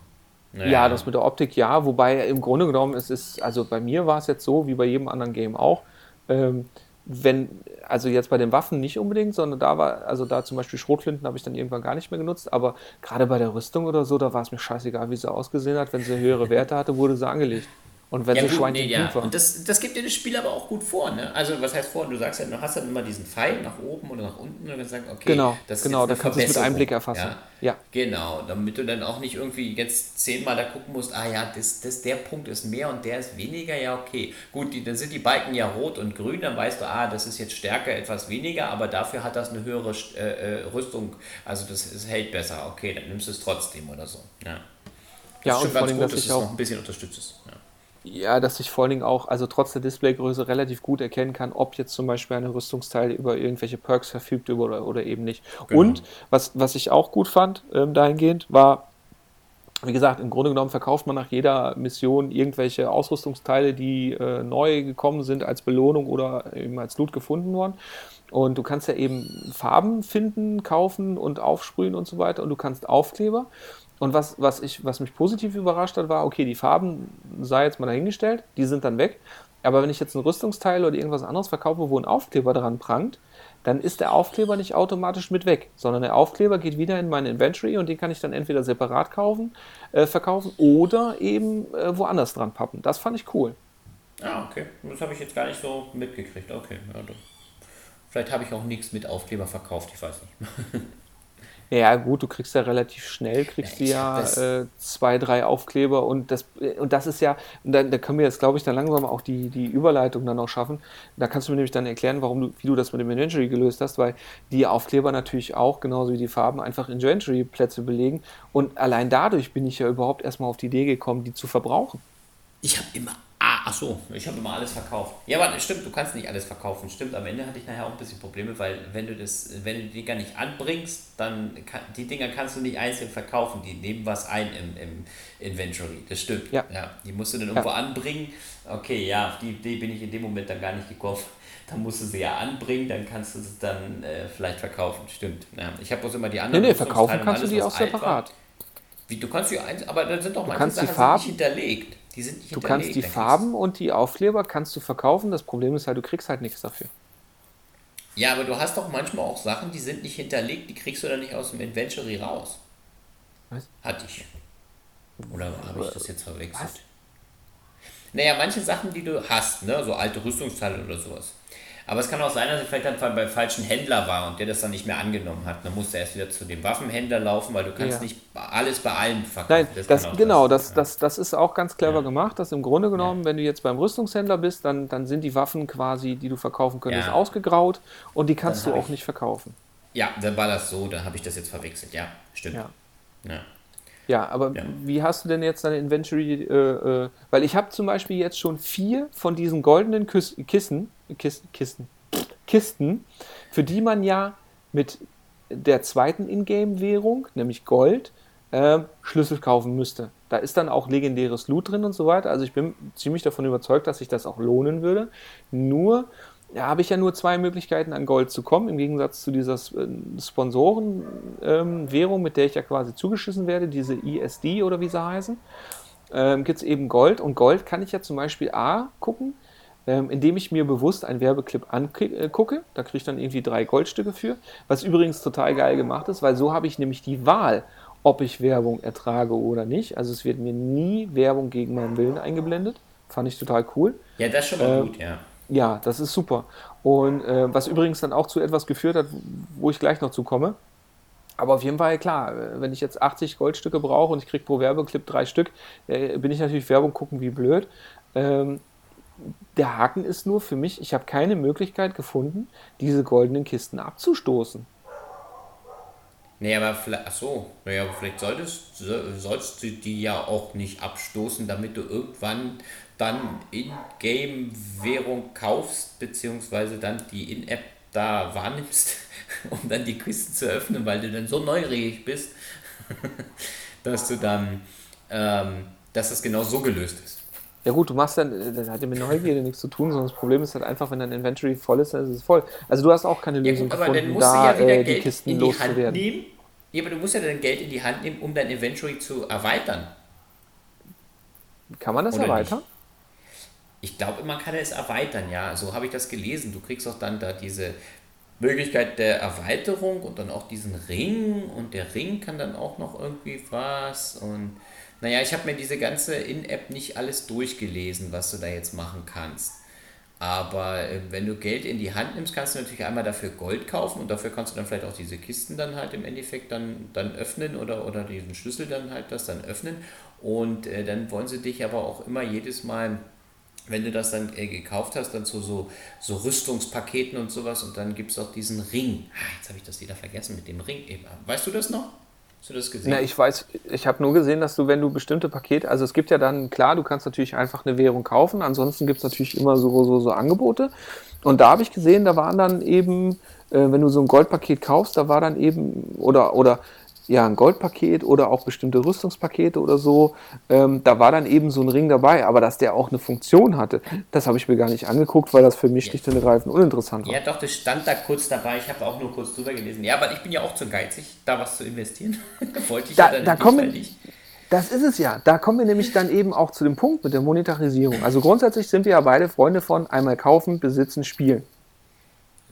Naja. Ja, das mit der Optik ja, wobei im Grunde genommen es ist, also bei mir war es jetzt so, wie bei jedem anderen Game auch, ähm, wenn, also jetzt bei den Waffen nicht unbedingt, sondern da war, also da zum Beispiel Schrotflinten habe ich dann irgendwann gar nicht mehr genutzt, aber gerade bei der Rüstung oder so, da war es mir scheißegal, wie sie ausgesehen hat. Wenn sie höhere Werte hatte, wurde sie angelegt. Und wenn ja, sie Schweinchen nee, ja. war. Und das, das gibt dir das Spiel aber auch gut vor, ne? Also was heißt vor? Du sagst ja, du hast dann immer diesen Pfeil nach oben oder nach unten und dann sagst okay, genau, das ist genau, da kannst du es mit einem Blick erfassen. Ja? ja? Genau, damit du dann auch nicht irgendwie jetzt zehnmal da gucken musst, ah ja, das, das, der Punkt ist mehr und der ist weniger, ja okay. Gut, die, dann sind die Balken ja rot und grün, dann weißt du, ah, das ist jetzt stärker, etwas weniger, aber dafür hat das eine höhere äh, äh, Rüstung, also das, das hält besser, okay, dann nimmst du es trotzdem oder so. Ja, das ja und vor allem, dass ich auch noch ein bisschen unterstützt. Ja. Ja, dass ich vor allen Dingen auch, also trotz der Displaygröße relativ gut erkennen kann, ob jetzt zum Beispiel eine Rüstungsteil über irgendwelche Perks verfügt oder, oder eben nicht. Genau. Und was, was ich auch gut fand ähm, dahingehend, war, wie gesagt, im Grunde genommen verkauft man nach jeder Mission irgendwelche Ausrüstungsteile, die äh, neu gekommen sind als Belohnung oder eben als Loot gefunden worden. Und du kannst ja eben Farben finden, kaufen und aufsprühen und so weiter. Und du kannst Aufkleber. Und was, was, ich, was mich positiv überrascht hat, war, okay, die Farben sei jetzt mal dahingestellt, die sind dann weg. Aber wenn ich jetzt ein Rüstungsteil oder irgendwas anderes verkaufe, wo ein Aufkleber dran prangt, dann ist der Aufkleber nicht automatisch mit weg, sondern der Aufkleber geht wieder in mein Inventory und den kann ich dann entweder separat kaufen, äh, verkaufen oder eben äh, woanders dran pappen. Das fand ich cool. Ah, okay. Das habe ich jetzt gar nicht so mitgekriegt. Okay, ja, Vielleicht habe ich auch nichts mit Aufkleber verkauft, ich weiß nicht. Ja, gut, du kriegst ja relativ schnell, kriegst ja, du ja äh, zwei, drei Aufkleber und das, und das ist ja, da, da können wir jetzt, glaube ich, dann langsam auch die, die Überleitung dann auch schaffen. Da kannst du mir nämlich dann erklären, warum du, wie du das mit dem Inventory gelöst hast, weil die Aufkleber natürlich auch, genauso wie die Farben, einfach Inventory-Plätze belegen und allein dadurch bin ich ja überhaupt erstmal auf die Idee gekommen, die zu verbrauchen. Ich habe immer ach so, ich habe immer alles verkauft. Ja, aber stimmt, du kannst nicht alles verkaufen. Stimmt, am Ende hatte ich nachher auch ein bisschen Probleme, weil wenn du das, wenn du die Dinger nicht anbringst, dann kann, die Dinger kannst du nicht einzeln verkaufen. Die nehmen was ein im, im Inventory. Das stimmt. Ja. ja. Die musst du dann irgendwo ja. anbringen. Okay, ja, auf die Idee bin ich in dem Moment dann gar nicht gekommen. Dann musst du sie ja anbringen, dann kannst du sie dann äh, vielleicht verkaufen. Stimmt. Ja. Ich habe bloß immer die anderen. Nee, nee, verkaufen kannst alles, du die auch separat. Wie, du kannst die eins, aber da sind doch manche Sachen nicht hinterlegt. Die sind nicht du kannst die Farben und die Aufkleber kannst du verkaufen. Das Problem ist halt, du kriegst halt nichts dafür. Ja, aber du hast doch manchmal auch Sachen, die sind nicht hinterlegt, die kriegst du dann nicht aus dem Inventory raus. Was? Hatte ich. Oder habe ich das jetzt verwechselt? Was? Naja, manche Sachen, die du hast, ne, so alte Rüstungsteile oder sowas, aber es kann auch sein, dass ich vielleicht dann beim falschen Händler war und der das dann nicht mehr angenommen hat. Dann musste er erst wieder zu dem Waffenhändler laufen, weil du kannst ja. nicht alles bei allen verkaufen. Nein, das, das genau, das, das, das ist auch ganz clever ja. gemacht, dass im Grunde genommen, ja. wenn du jetzt beim Rüstungshändler bist, dann, dann sind die Waffen quasi, die du verkaufen könntest, ausgegraut und die kannst dann du auch ich, nicht verkaufen. Ja, dann war das so, dann habe ich das jetzt verwechselt. Ja, stimmt. Ja. Ja, aber ja. wie hast du denn jetzt deine Inventory? Äh, äh, weil ich habe zum Beispiel jetzt schon vier von diesen goldenen Küs Kissen, Kisten, Kisten, Kisten, für die man ja mit der zweiten Ingame-Währung, nämlich Gold, äh, Schlüssel kaufen müsste. Da ist dann auch legendäres Loot drin und so weiter. Also ich bin ziemlich davon überzeugt, dass sich das auch lohnen würde. Nur ja, habe ich ja nur zwei Möglichkeiten an Gold zu kommen, im Gegensatz zu dieser äh, Sponsorenwährung, ähm, mit der ich ja quasi zugeschissen werde, diese ISD oder wie sie heißen. Ähm, Gibt es eben Gold und Gold kann ich ja zum Beispiel A gucken, ähm, indem ich mir bewusst einen Werbeclip angucke. Äh, da kriege ich dann irgendwie drei Goldstücke für. Was übrigens total geil gemacht ist, weil so habe ich nämlich die Wahl, ob ich Werbung ertrage oder nicht. Also es wird mir nie Werbung gegen meinen Willen eingeblendet. Fand ich total cool. Ja, das ist schon mal äh, gut, ja. Ja, das ist super. Und äh, was übrigens dann auch zu etwas geführt hat, wo ich gleich noch zu komme. Aber auf jeden Fall, klar, äh, wenn ich jetzt 80 Goldstücke brauche und ich kriege pro Werbeclip drei Stück, äh, bin ich natürlich Werbung gucken wie blöd. Ähm, der Haken ist nur für mich, ich habe keine Möglichkeit gefunden, diese goldenen Kisten abzustoßen. Nee, aber vielleicht, ach naja, vielleicht solltest, sollst du die ja auch nicht abstoßen, damit du irgendwann dann In-Game-Währung kaufst, beziehungsweise dann die In-App da wahrnimmst, um dann die Kisten zu öffnen, weil du dann so neugierig bist, dass du dann, ähm, dass das genau so gelöst ist. Ja gut, du machst dann, das hat ja mit Neugierde nichts zu tun, sondern das Problem ist halt einfach, wenn dein Inventory voll ist, dann ist es voll. Also du hast auch keine Lösung ja, gut, gefunden, da ja äh, die Kisten in die loszuwerden. Nehmen. Ja, aber du musst ja dein Geld in die Hand nehmen, um dein Inventory zu erweitern. Kann man das Oder erweitern? Nicht? Ich glaube, man kann es erweitern, ja. So habe ich das gelesen. Du kriegst auch dann da diese Möglichkeit der Erweiterung und dann auch diesen Ring und der Ring kann dann auch noch irgendwie was und naja, ich habe mir diese ganze In-App nicht alles durchgelesen, was du da jetzt machen kannst. Aber äh, wenn du Geld in die Hand nimmst, kannst du natürlich einmal dafür Gold kaufen und dafür kannst du dann vielleicht auch diese Kisten dann halt im Endeffekt dann, dann öffnen oder, oder diesen Schlüssel dann halt das dann öffnen. Und äh, dann wollen sie dich aber auch immer jedes Mal, wenn du das dann äh, gekauft hast, dann zu so, so Rüstungspaketen und sowas und dann gibt es auch diesen Ring. Ah, jetzt habe ich das wieder vergessen mit dem Ring eben. Weißt du das noch? Hast du das gesehen? Na, ich weiß, ich habe nur gesehen, dass du, wenn du bestimmte Pakete, also es gibt ja dann, klar, du kannst natürlich einfach eine Währung kaufen, ansonsten gibt es natürlich immer so, so, so Angebote. Und da habe ich gesehen, da waren dann eben, äh, wenn du so ein Goldpaket kaufst, da war dann eben, oder, oder ja, ein Goldpaket oder auch bestimmte Rüstungspakete oder so. Ähm, da war dann eben so ein Ring dabei, aber dass der auch eine Funktion hatte, das habe ich mir gar nicht angeguckt, weil das für mich schlicht und ergreifend uninteressant war. Ja, doch, das stand da kurz dabei. Ich habe auch nur kurz drüber gelesen. Ja, aber ich bin ja auch zu geizig, da was zu investieren. Wollte ich da, ja da kommen, Das ist es ja. Da kommen wir nämlich dann eben auch zu dem Punkt mit der Monetarisierung. Also grundsätzlich sind wir ja beide Freunde von einmal kaufen, besitzen, spielen.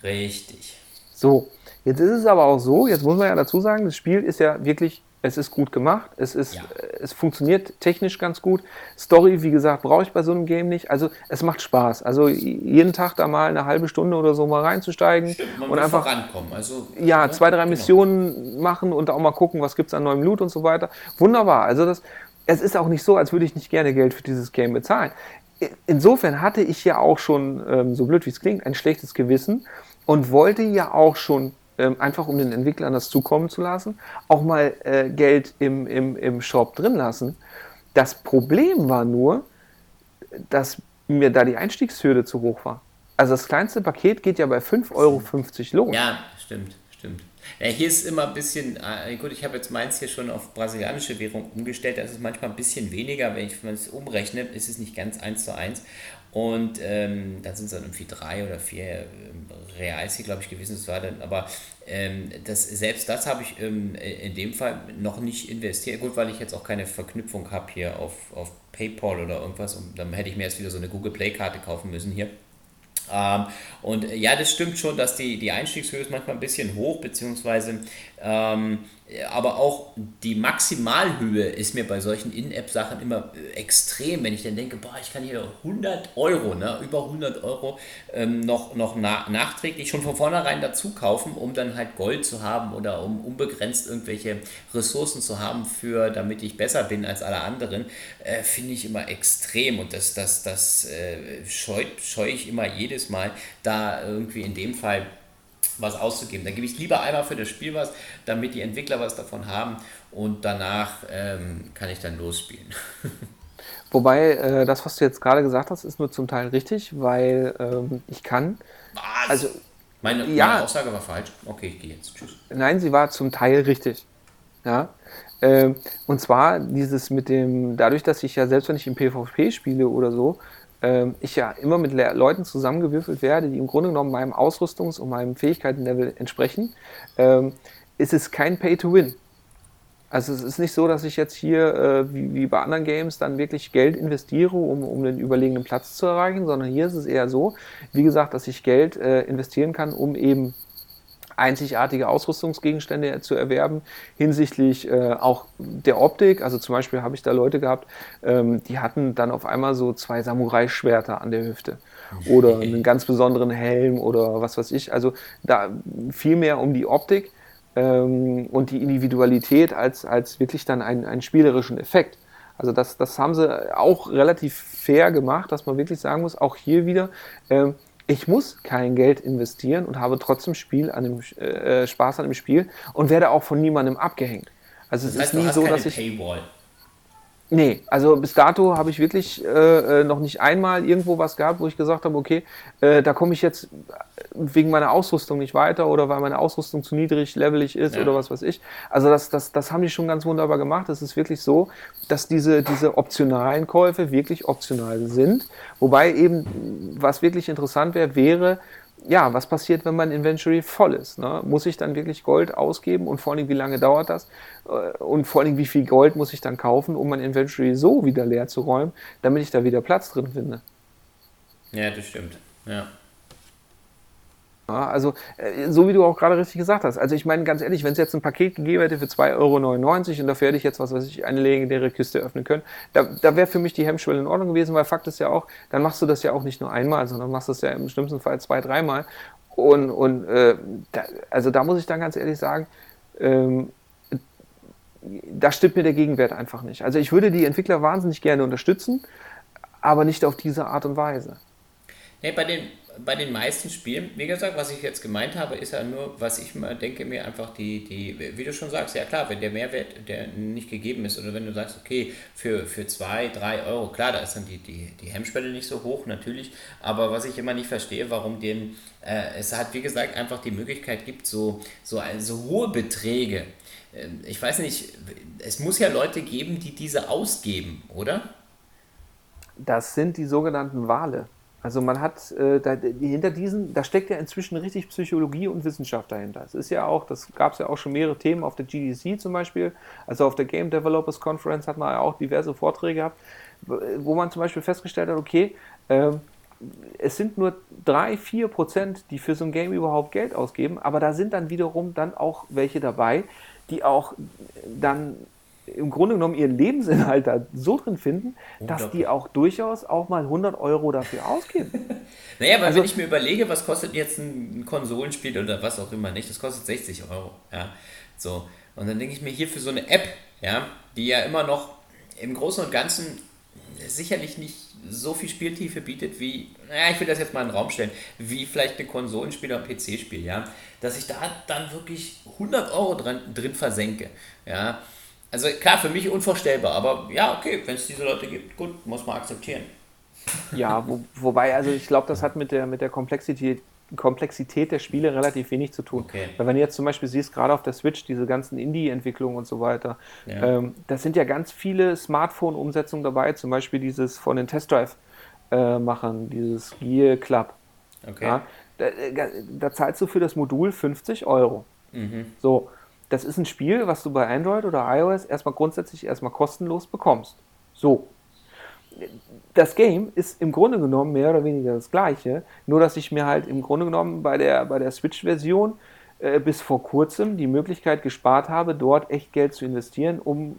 Richtig. So, jetzt ist es aber auch so, jetzt muss man ja dazu sagen, das Spiel ist ja wirklich es ist gut gemacht, es, ist, ja. es funktioniert technisch ganz gut. Story, wie gesagt, brauche ich bei so einem Game nicht. Also es macht Spaß. Also jeden Tag da mal eine halbe Stunde oder so mal reinzusteigen Stimmt, und einfach vorankommen. Also, ja, ne? zwei, drei genau. Missionen machen und auch mal gucken, was gibt es an neuem Loot und so weiter. Wunderbar. Also das, es ist auch nicht so, als würde ich nicht gerne Geld für dieses Game bezahlen. Insofern hatte ich ja auch schon, ähm, so blöd wie es klingt, ein schlechtes Gewissen und wollte ja auch schon ähm, einfach um den Entwicklern das zukommen zu lassen, auch mal äh, Geld im, im, im Shop drin lassen. Das Problem war nur, dass mir da die Einstiegshürde zu hoch war. Also das kleinste Paket geht ja bei 5,50 Euro los. Ja, stimmt, stimmt. Ja, hier ist immer ein bisschen, äh, gut, ich habe jetzt meins hier schon auf brasilianische Währung umgestellt, da ist manchmal ein bisschen weniger, wenn ich es umrechne, ist es nicht ganz eins zu eins. Und ähm, dann sind es dann irgendwie drei oder vier ähm, Reals hier, glaube ich, gewesen. Das war dann, aber ähm, das, selbst das habe ich ähm, in dem Fall noch nicht investiert. Gut, weil ich jetzt auch keine Verknüpfung habe hier auf, auf PayPal oder irgendwas. Und dann hätte ich mir erst wieder so eine Google Play-Karte kaufen müssen hier. Ähm, und ja, das stimmt schon, dass die, die Einstiegshöhe ist manchmal ein bisschen hoch, beziehungsweise ähm, aber auch die Maximalhöhe ist mir bei solchen In-App-Sachen immer äh, extrem, wenn ich dann denke, boah, ich kann hier 100 Euro, ne, über 100 Euro ähm, noch, noch na nachträglich schon von vornherein dazu kaufen, um dann halt Gold zu haben oder um unbegrenzt irgendwelche Ressourcen zu haben, für, damit ich besser bin als alle anderen, äh, finde ich immer extrem und das, das, das äh, scheue scheu ich immer jedes Mal, da irgendwie in dem Fall was auszugeben. Da gebe ich lieber einmal für das Spiel was, damit die Entwickler was davon haben und danach ähm, kann ich dann losspielen. Wobei, äh, das, was du jetzt gerade gesagt hast, ist nur zum Teil richtig, weil ähm, ich kann. Was? Also, meine, ja, meine Aussage war falsch. Okay, ich gehe jetzt. Tschüss. Nein, sie war zum Teil richtig. Ja. Ähm, und zwar dieses mit dem, dadurch, dass ich ja selbst wenn ich im PvP spiele oder so, ich ja immer mit Le Leuten zusammengewürfelt werde, die im Grunde genommen meinem Ausrüstungs- und meinem Fähigkeitenlevel entsprechen, ähm, ist es kein Pay-to-Win. Also es ist nicht so, dass ich jetzt hier äh, wie, wie, bei anderen Games dann wirklich Geld investiere, um, um den überlegenen Platz zu erreichen, sondern hier ist es eher so, wie gesagt, dass ich Geld äh, investieren kann, um eben einzigartige Ausrüstungsgegenstände zu erwerben hinsichtlich äh, auch der Optik. Also zum Beispiel habe ich da Leute gehabt, ähm, die hatten dann auf einmal so zwei Samurai-Schwerter an der Hüfte oder einen ganz besonderen Helm oder was weiß ich. Also da viel mehr um die Optik ähm, und die Individualität als, als wirklich dann einen, einen spielerischen Effekt. Also das, das haben sie auch relativ fair gemacht, dass man wirklich sagen muss, auch hier wieder, ähm, ich muss kein Geld investieren und habe trotzdem Spiel an dem, äh, Spaß an dem Spiel und werde auch von niemandem abgehängt. Also das es heißt, ist nie so, dass ich. Paywall. Nee, also bis dato habe ich wirklich äh, äh, noch nicht einmal irgendwo was gehabt, wo ich gesagt habe, okay, äh, da komme ich jetzt wegen meiner Ausrüstung nicht weiter oder weil meine Ausrüstung zu niedrig, levelig ist ja. oder was weiß ich. Also das, das, das haben die schon ganz wunderbar gemacht. Es ist wirklich so, dass diese, diese optionalen Käufe wirklich optional sind. Wobei eben, was wirklich interessant wäre, wäre, ja, was passiert, wenn mein Inventory voll ist? Ne? Muss ich dann wirklich Gold ausgeben und vor allem, wie lange dauert das? Äh, und vor allem, wie viel Gold muss ich dann kaufen, um mein Inventory so wieder leer zu räumen, damit ich da wieder Platz drin finde? Ja, das stimmt. Ja. Ja, also, äh, so wie du auch gerade richtig gesagt hast. Also, ich meine, ganz ehrlich, wenn es jetzt ein Paket gegeben hätte für 2,99 Euro und dafür hätte ich jetzt, was weiß ich, eine legendäre Kiste öffnen können, da, da wäre für mich die Hemmschwelle in Ordnung gewesen, weil Fakt ist ja auch, dann machst du das ja auch nicht nur einmal, sondern machst das ja im schlimmsten Fall zwei, dreimal. Und, und äh, da, also, da muss ich dann ganz ehrlich sagen, ähm, da stimmt mir der Gegenwert einfach nicht. Also, ich würde die Entwickler wahnsinnig gerne unterstützen, aber nicht auf diese Art und Weise. Nee, bei den bei den meisten Spielen, wie gesagt, was ich jetzt gemeint habe, ist ja nur, was ich mal denke, mir einfach die, die, wie du schon sagst, ja klar, wenn der Mehrwert, der nicht gegeben ist, oder wenn du sagst, okay, für, für zwei, drei Euro, klar, da ist dann die, die, die Hemmschwelle nicht so hoch, natürlich, aber was ich immer nicht verstehe, warum den, äh, es hat, wie gesagt, einfach die Möglichkeit gibt, so, so, so hohe Beträge, äh, ich weiß nicht, es muss ja Leute geben, die diese ausgeben, oder? Das sind die sogenannten Wale. Also man hat äh, da, hinter diesen, da steckt ja inzwischen richtig Psychologie und Wissenschaft dahinter. Es ist ja auch, das gab es ja auch schon mehrere Themen auf der GDC zum Beispiel, also auf der Game Developers Conference hat man ja auch diverse Vorträge gehabt, wo man zum Beispiel festgestellt hat, okay, äh, es sind nur 3, 4 Prozent, die für so ein Game überhaupt Geld ausgeben, aber da sind dann wiederum dann auch welche dabei, die auch dann im Grunde genommen ihren Lebensinhalt da so drin finden, dass die auch durchaus auch mal 100 Euro dafür ausgeben. naja, weil also, wenn ich mir überlege, was kostet jetzt ein Konsolenspiel oder was auch immer nicht, das kostet 60 Euro. Ja, so. Und dann denke ich mir hier für so eine App, ja, die ja immer noch im Großen und Ganzen sicherlich nicht so viel Spieltiefe bietet wie, naja, ich will das jetzt mal in den Raum stellen, wie vielleicht ein Konsolenspiel oder ein PC-Spiel, ja, dass ich da dann wirklich 100 Euro drin, drin versenke, ja, also klar, für mich unvorstellbar, aber ja, okay, wenn es diese Leute gibt, gut, muss man akzeptieren. Ja, wo, wobei, also ich glaube, das hat mit der, mit der Komplexität, Komplexität der Spiele relativ wenig zu tun. Okay. Weil wenn du jetzt zum Beispiel siehst, gerade auf der Switch, diese ganzen Indie-Entwicklungen und so weiter, ja. ähm, da sind ja ganz viele Smartphone-Umsetzungen dabei, zum Beispiel dieses von den Test Drive äh, machen, dieses Gear Club. Okay. Ja, da, da, da, zahlst du für das Modul 50 Euro. Mhm. So, das ist ein Spiel, was du bei Android oder iOS erstmal grundsätzlich erstmal kostenlos bekommst. So. Das Game ist im Grunde genommen mehr oder weniger das gleiche, nur dass ich mir halt im Grunde genommen bei der, bei der Switch-Version äh, bis vor kurzem die Möglichkeit gespart habe, dort echt Geld zu investieren, um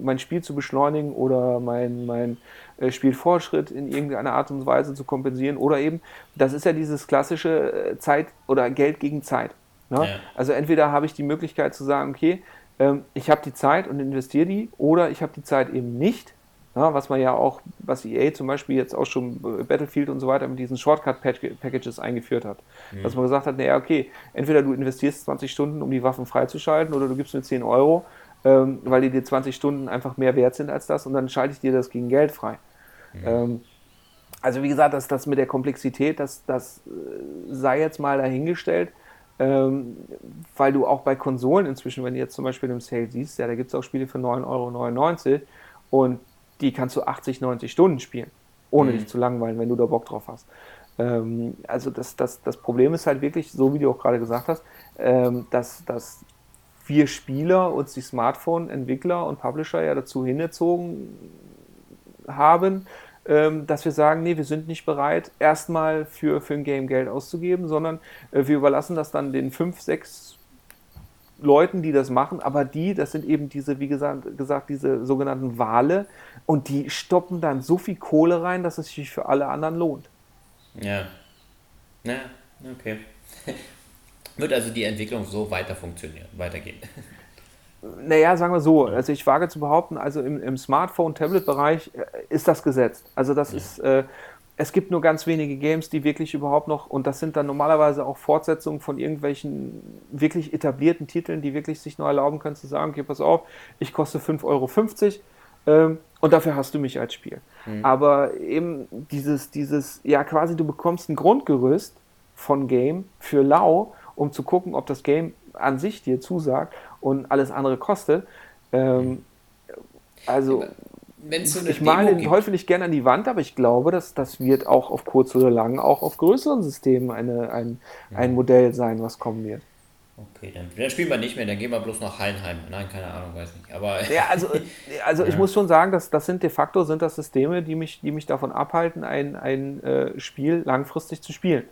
mein Spiel zu beschleunigen oder mein, mein äh, Spielfortschritt in irgendeiner Art und Weise zu kompensieren. Oder eben, das ist ja dieses klassische äh, Zeit oder Geld gegen Zeit. Ne? Ja. Also entweder habe ich die Möglichkeit zu sagen, okay, ähm, ich habe die Zeit und investiere die, oder ich habe die Zeit eben nicht. Ja, was man ja auch, was EA zum Beispiel jetzt auch schon äh, Battlefield und so weiter mit diesen Shortcut-Packages eingeführt hat. Mhm. Dass man gesagt hat, naja, okay, entweder du investierst 20 Stunden, um die Waffen freizuschalten, oder du gibst mir 10 Euro, ähm, weil die dir 20 Stunden einfach mehr wert sind als das, und dann schalte ich dir das gegen Geld frei. Mhm. Ähm, also wie gesagt, das, das mit der Komplexität, das, das äh, sei jetzt mal dahingestellt ähm, weil du auch bei Konsolen inzwischen, wenn du jetzt zum Beispiel im Sale siehst, ja, da gibt es auch Spiele für 9,99 Euro und die kannst du 80, 90 Stunden spielen, ohne mhm. dich zu langweilen, wenn du da Bock drauf hast. Ähm, also das, das, das Problem ist halt wirklich, so wie du auch gerade gesagt hast, ähm, dass, dass wir Spieler uns die Smartphone-Entwickler und Publisher ja dazu hingezogen haben, dass wir sagen, nee, wir sind nicht bereit, erstmal für, für ein Game Geld auszugeben, sondern äh, wir überlassen das dann den fünf, sechs Leuten, die das machen, aber die, das sind eben diese, wie gesagt, gesagt diese sogenannten Wale und die stoppen dann so viel Kohle rein, dass es sich für alle anderen lohnt. Ja. Ja, okay. Wird also die Entwicklung so weiter funktionieren, weitergehen. Naja, sagen wir so, also ich wage zu behaupten, also im, im Smartphone-Tablet-Bereich äh, ist das gesetzt. Also das ja. ist, äh, es gibt nur ganz wenige Games, die wirklich überhaupt noch, und das sind dann normalerweise auch Fortsetzungen von irgendwelchen wirklich etablierten Titeln, die wirklich sich nur erlauben können zu sagen, okay, pass auf, ich koste 5,50 Euro ähm, und dafür hast du mich als Spiel. Mhm. Aber eben dieses, dieses, ja quasi du bekommst ein Grundgerüst von Game für lau, um zu gucken, ob das Game an sich dir zusagt und alles andere kostet. Ähm, also, so ich male den Teufel nicht gerne an die Wand, aber ich glaube, dass das wird auch auf kurz oder lang auch auf größeren Systemen eine, ein, ja. ein Modell sein, was kommen wird. Okay, dann, dann, spielen wir nicht mehr, dann gehen wir bloß nach Hallenheim. Nein, keine Ahnung, weiß nicht. Aber ja, also, also ich muss schon sagen, dass das sind de facto sind das Systeme, die mich, die mich davon abhalten, ein, ein äh, Spiel langfristig zu spielen.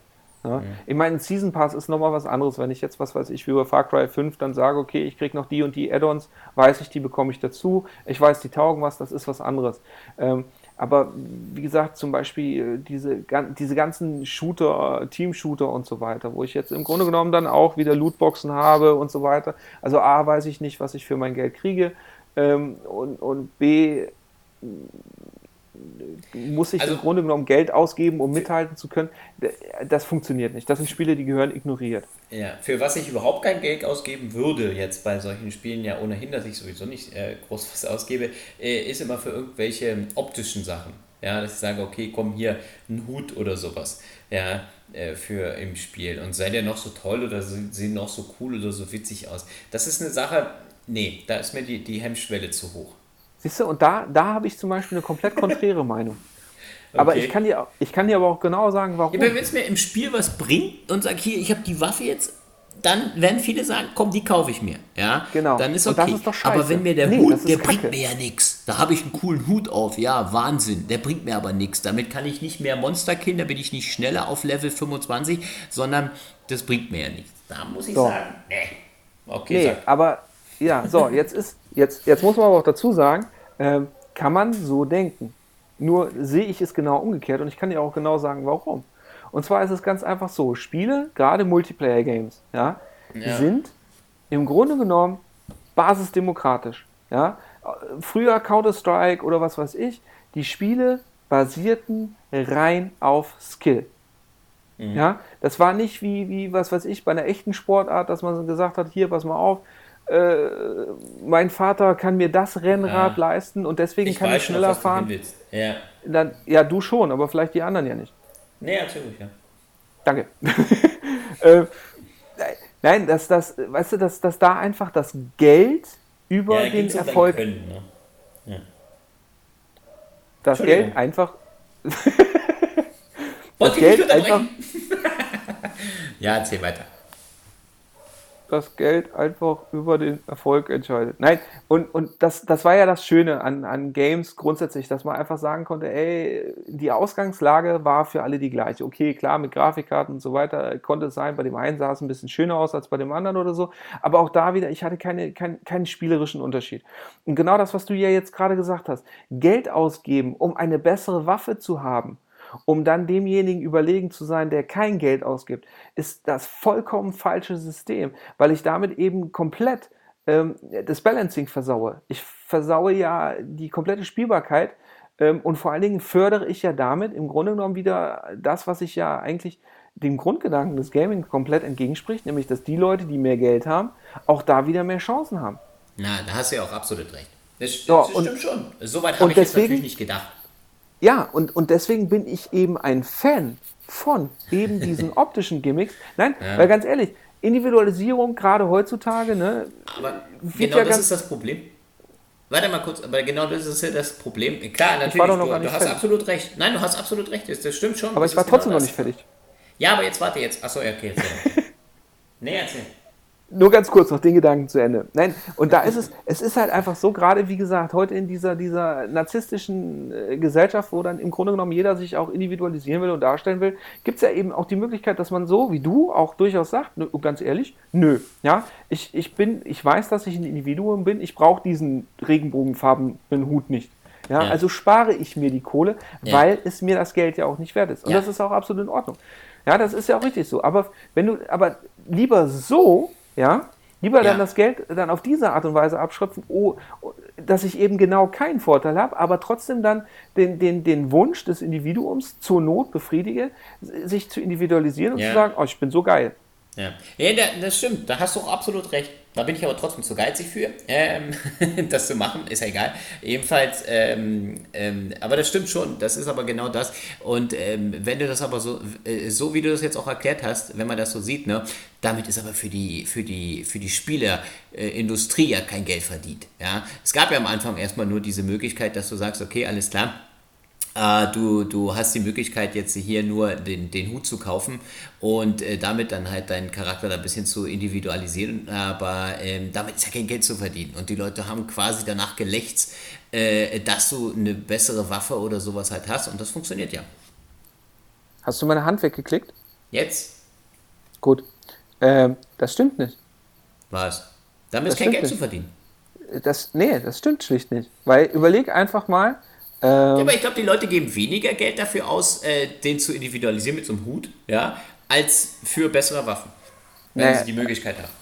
Ja? Mhm. Ich meine, Season Pass ist nochmal was anderes. Wenn ich jetzt, was weiß ich, wie über Far Cry 5 dann sage, okay, ich kriege noch die und die Add-ons, weiß ich, die bekomme ich dazu. Ich weiß, die taugen was, das ist was anderes. Ähm, aber wie gesagt, zum Beispiel äh, diese, diese ganzen Shooter, Team-Shooter und so weiter, wo ich jetzt im Grunde genommen dann auch wieder Lootboxen habe und so weiter. Also A, weiß ich nicht, was ich für mein Geld kriege. Ähm, und, und B, muss ich also, im Grunde genommen Geld ausgeben, um mithalten zu können. Das funktioniert nicht. Das sind Spiele, die gehören ignoriert. Ja, für was ich überhaupt kein Geld ausgeben würde, jetzt bei solchen Spielen ja ohnehin, dass ich sowieso nicht äh, groß was ausgebe, äh, ist immer für irgendwelche optischen Sachen. Ja, dass ich sage, okay, komm hier, ein Hut oder sowas. Ja, äh, für im Spiel. Und sei der noch so toll oder sehen noch so cool oder so witzig aus. Das ist eine Sache, nee, da ist mir die, die Hemmschwelle zu hoch. Siehst du, und da, da habe ich zum Beispiel eine komplett konträre Meinung. Aber ich kann, dir, ich kann dir aber auch genau sagen, warum. Ja, wenn es mir im Spiel was bringt und sag hier, ich habe die Waffe jetzt, dann werden viele sagen, komm, die kaufe ich mir. Ja, genau. Dann ist okay. Ist aber wenn mir der nee, Hut, der Kacke. bringt mir ja nichts. Da habe ich einen coolen Hut auf. Ja, Wahnsinn. Der bringt mir aber nichts. Damit kann ich nicht mehr Monster killen, da bin ich nicht schneller auf Level 25, sondern das bringt mir ja nichts. Da muss ich so. sagen, nee. Okay, nee, sag. aber ja, so, jetzt ist, jetzt, jetzt muss man aber auch dazu sagen, äh, kann man so denken. Nur sehe ich es genau umgekehrt und ich kann dir auch genau sagen, warum. Und zwar ist es ganz einfach so: Spiele, gerade Multiplayer-Games, ja, ja, sind im Grunde genommen basisdemokratisch. Ja? Früher Counter-Strike oder was weiß ich, die Spiele basierten rein auf Skill. Mhm. Ja, das war nicht wie, wie, was weiß ich, bei einer echten Sportart, dass man gesagt hat, hier, pass mal auf, äh, mein Vater kann mir das Rennrad ja. leisten und deswegen ich kann ich schneller noch, fahren. Ja. Dann, ja, du schon, aber vielleicht die anderen ja nicht. Nee, natürlich, ja. Danke. äh, nein, dass das, weißt du, dass, dass da einfach das Geld über ja, den Erfolg. Können, ne? ja. Das Geld einfach. das Geld einfach. ja, erzähl weiter das Geld einfach über den Erfolg entscheidet. Nein, und, und das, das war ja das Schöne an, an Games grundsätzlich, dass man einfach sagen konnte, ey, die Ausgangslage war für alle die gleiche. Okay, klar, mit Grafikkarten und so weiter konnte es sein, bei dem einen sah es ein bisschen schöner aus als bei dem anderen oder so, aber auch da wieder, ich hatte keine, kein, keinen spielerischen Unterschied. Und genau das, was du ja jetzt gerade gesagt hast, Geld ausgeben, um eine bessere Waffe zu haben, um dann demjenigen überlegen zu sein, der kein Geld ausgibt, ist das vollkommen falsche System, weil ich damit eben komplett ähm, das Balancing versaue. Ich versaue ja die komplette Spielbarkeit ähm, und vor allen Dingen fördere ich ja damit im Grunde genommen wieder das, was ich ja eigentlich dem Grundgedanken des Gaming komplett entgegenspricht, nämlich dass die Leute, die mehr Geld haben, auch da wieder mehr Chancen haben. Na, da hast du ja auch absolut recht. Das, das, ja, stimmt schon. Soweit habe ich deswegen, jetzt natürlich nicht gedacht. Ja, und, und deswegen bin ich eben ein Fan von eben diesen optischen Gimmicks. Nein, ja. weil ganz ehrlich, Individualisierung gerade heutzutage, ne? Aber genau ja das ist das Problem. Warte mal kurz, aber genau das ist ja das Problem. Klar, natürlich, du, du hast absolut recht. Nein, du hast absolut recht, das, stimmt schon. Aber ich war trotzdem genau noch nicht fertig. Ja, aber jetzt warte jetzt. Achso, okay. Nee, erzähl nur ganz kurz noch den Gedanken zu Ende. Nein, und da ist es, es ist halt einfach so, gerade wie gesagt, heute in dieser, dieser narzisstischen äh, Gesellschaft, wo dann im Grunde genommen jeder sich auch individualisieren will und darstellen will, gibt es ja eben auch die Möglichkeit, dass man so wie du auch durchaus sagt, ganz ehrlich, nö, ja, ich, ich bin, ich weiß, dass ich ein Individuum bin, ich brauche diesen regenbogenfarbenen Hut nicht. Ja, ja, also spare ich mir die Kohle, ja. weil es mir das Geld ja auch nicht wert ist. Und ja. das ist auch absolut in Ordnung. Ja, das ist ja auch richtig so. Aber wenn du, aber lieber so, ja, lieber ja. dann das Geld dann auf diese Art und Weise abschröpfen, oh, dass ich eben genau keinen Vorteil habe, aber trotzdem dann den, den, den Wunsch des Individuums zur Not befriedige, sich zu individualisieren und ja. zu sagen, oh, ich bin so geil. Ja, ja das stimmt, da hast du auch absolut recht. Da bin ich aber trotzdem zu geizig für, ähm, das zu machen, ist ja egal. Ebenfalls, ähm, ähm, aber das stimmt schon, das ist aber genau das. Und ähm, wenn du das aber so, äh, so wie du das jetzt auch erklärt hast, wenn man das so sieht, ne, damit ist aber für die, für die, für die Spielerindustrie äh, ja kein Geld verdient. Ja? Es gab ja am Anfang erstmal nur diese Möglichkeit, dass du sagst, okay, alles klar, du, du hast die Möglichkeit, jetzt hier nur den, den Hut zu kaufen und äh, damit dann halt deinen Charakter da ein bisschen zu individualisieren, aber ähm, damit ist ja kein Geld zu verdienen. Und die Leute haben quasi danach gelächzt, äh, dass du eine bessere Waffe oder sowas halt hast und das funktioniert ja. Hast du meine Hand weggeklickt? Jetzt? Gut. Ähm, das stimmt nicht. Was? Damit das ist kein Geld nicht. zu verdienen. Das, nee, das stimmt schlicht nicht. Weil überleg einfach mal, ähm, ja, aber ich glaube, die Leute geben weniger Geld dafür aus, äh, den zu individualisieren mit so einem Hut, ja, als für bessere Waffen, wenn äh, sie die Möglichkeit haben.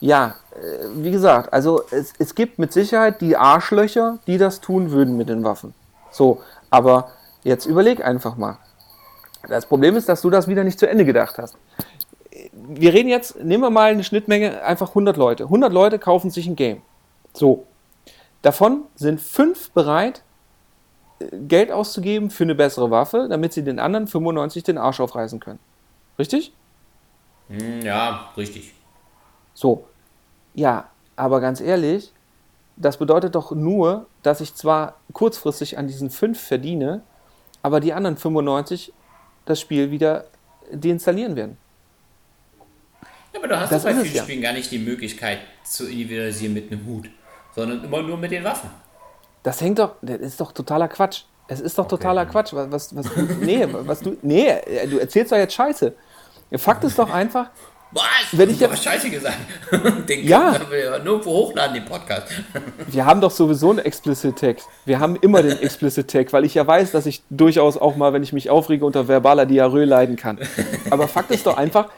Ja, äh, wie gesagt, also es, es gibt mit Sicherheit die Arschlöcher, die das tun würden mit den Waffen. So, aber jetzt überleg einfach mal. Das Problem ist, dass du das wieder nicht zu Ende gedacht hast. Wir reden jetzt, nehmen wir mal eine Schnittmenge, einfach 100 Leute. 100 Leute kaufen sich ein Game. So. Davon sind fünf bereit, Geld auszugeben für eine bessere Waffe, damit sie den anderen 95 den Arsch aufreißen können. Richtig? Hm, ja, richtig. So. Ja, aber ganz ehrlich, das bedeutet doch nur, dass ich zwar kurzfristig an diesen 5 verdiene, aber die anderen 95 das Spiel wieder deinstallieren werden. Ja, aber du hast das bei vielen ja. Spielen gar nicht die Möglichkeit zu individualisieren mit einem Hut, sondern immer nur mit den Waffen. Das hängt doch, das ist doch totaler Quatsch. Es ist doch okay. totaler Quatsch. Was, was, was, nee, was du, nee, du erzählst doch jetzt Scheiße. Fakt ist doch einfach, was? Wenn ich jetzt Scheiße gesagt. Den ja. wir nirgendwo hochladen, den Podcast. wir haben doch sowieso einen Explicit Tag. Wir haben immer den Explicit Tag, weil ich ja weiß, dass ich durchaus auch mal, wenn ich mich aufrege, unter verbaler Diarrhoe leiden kann. Aber Fakt ist doch einfach,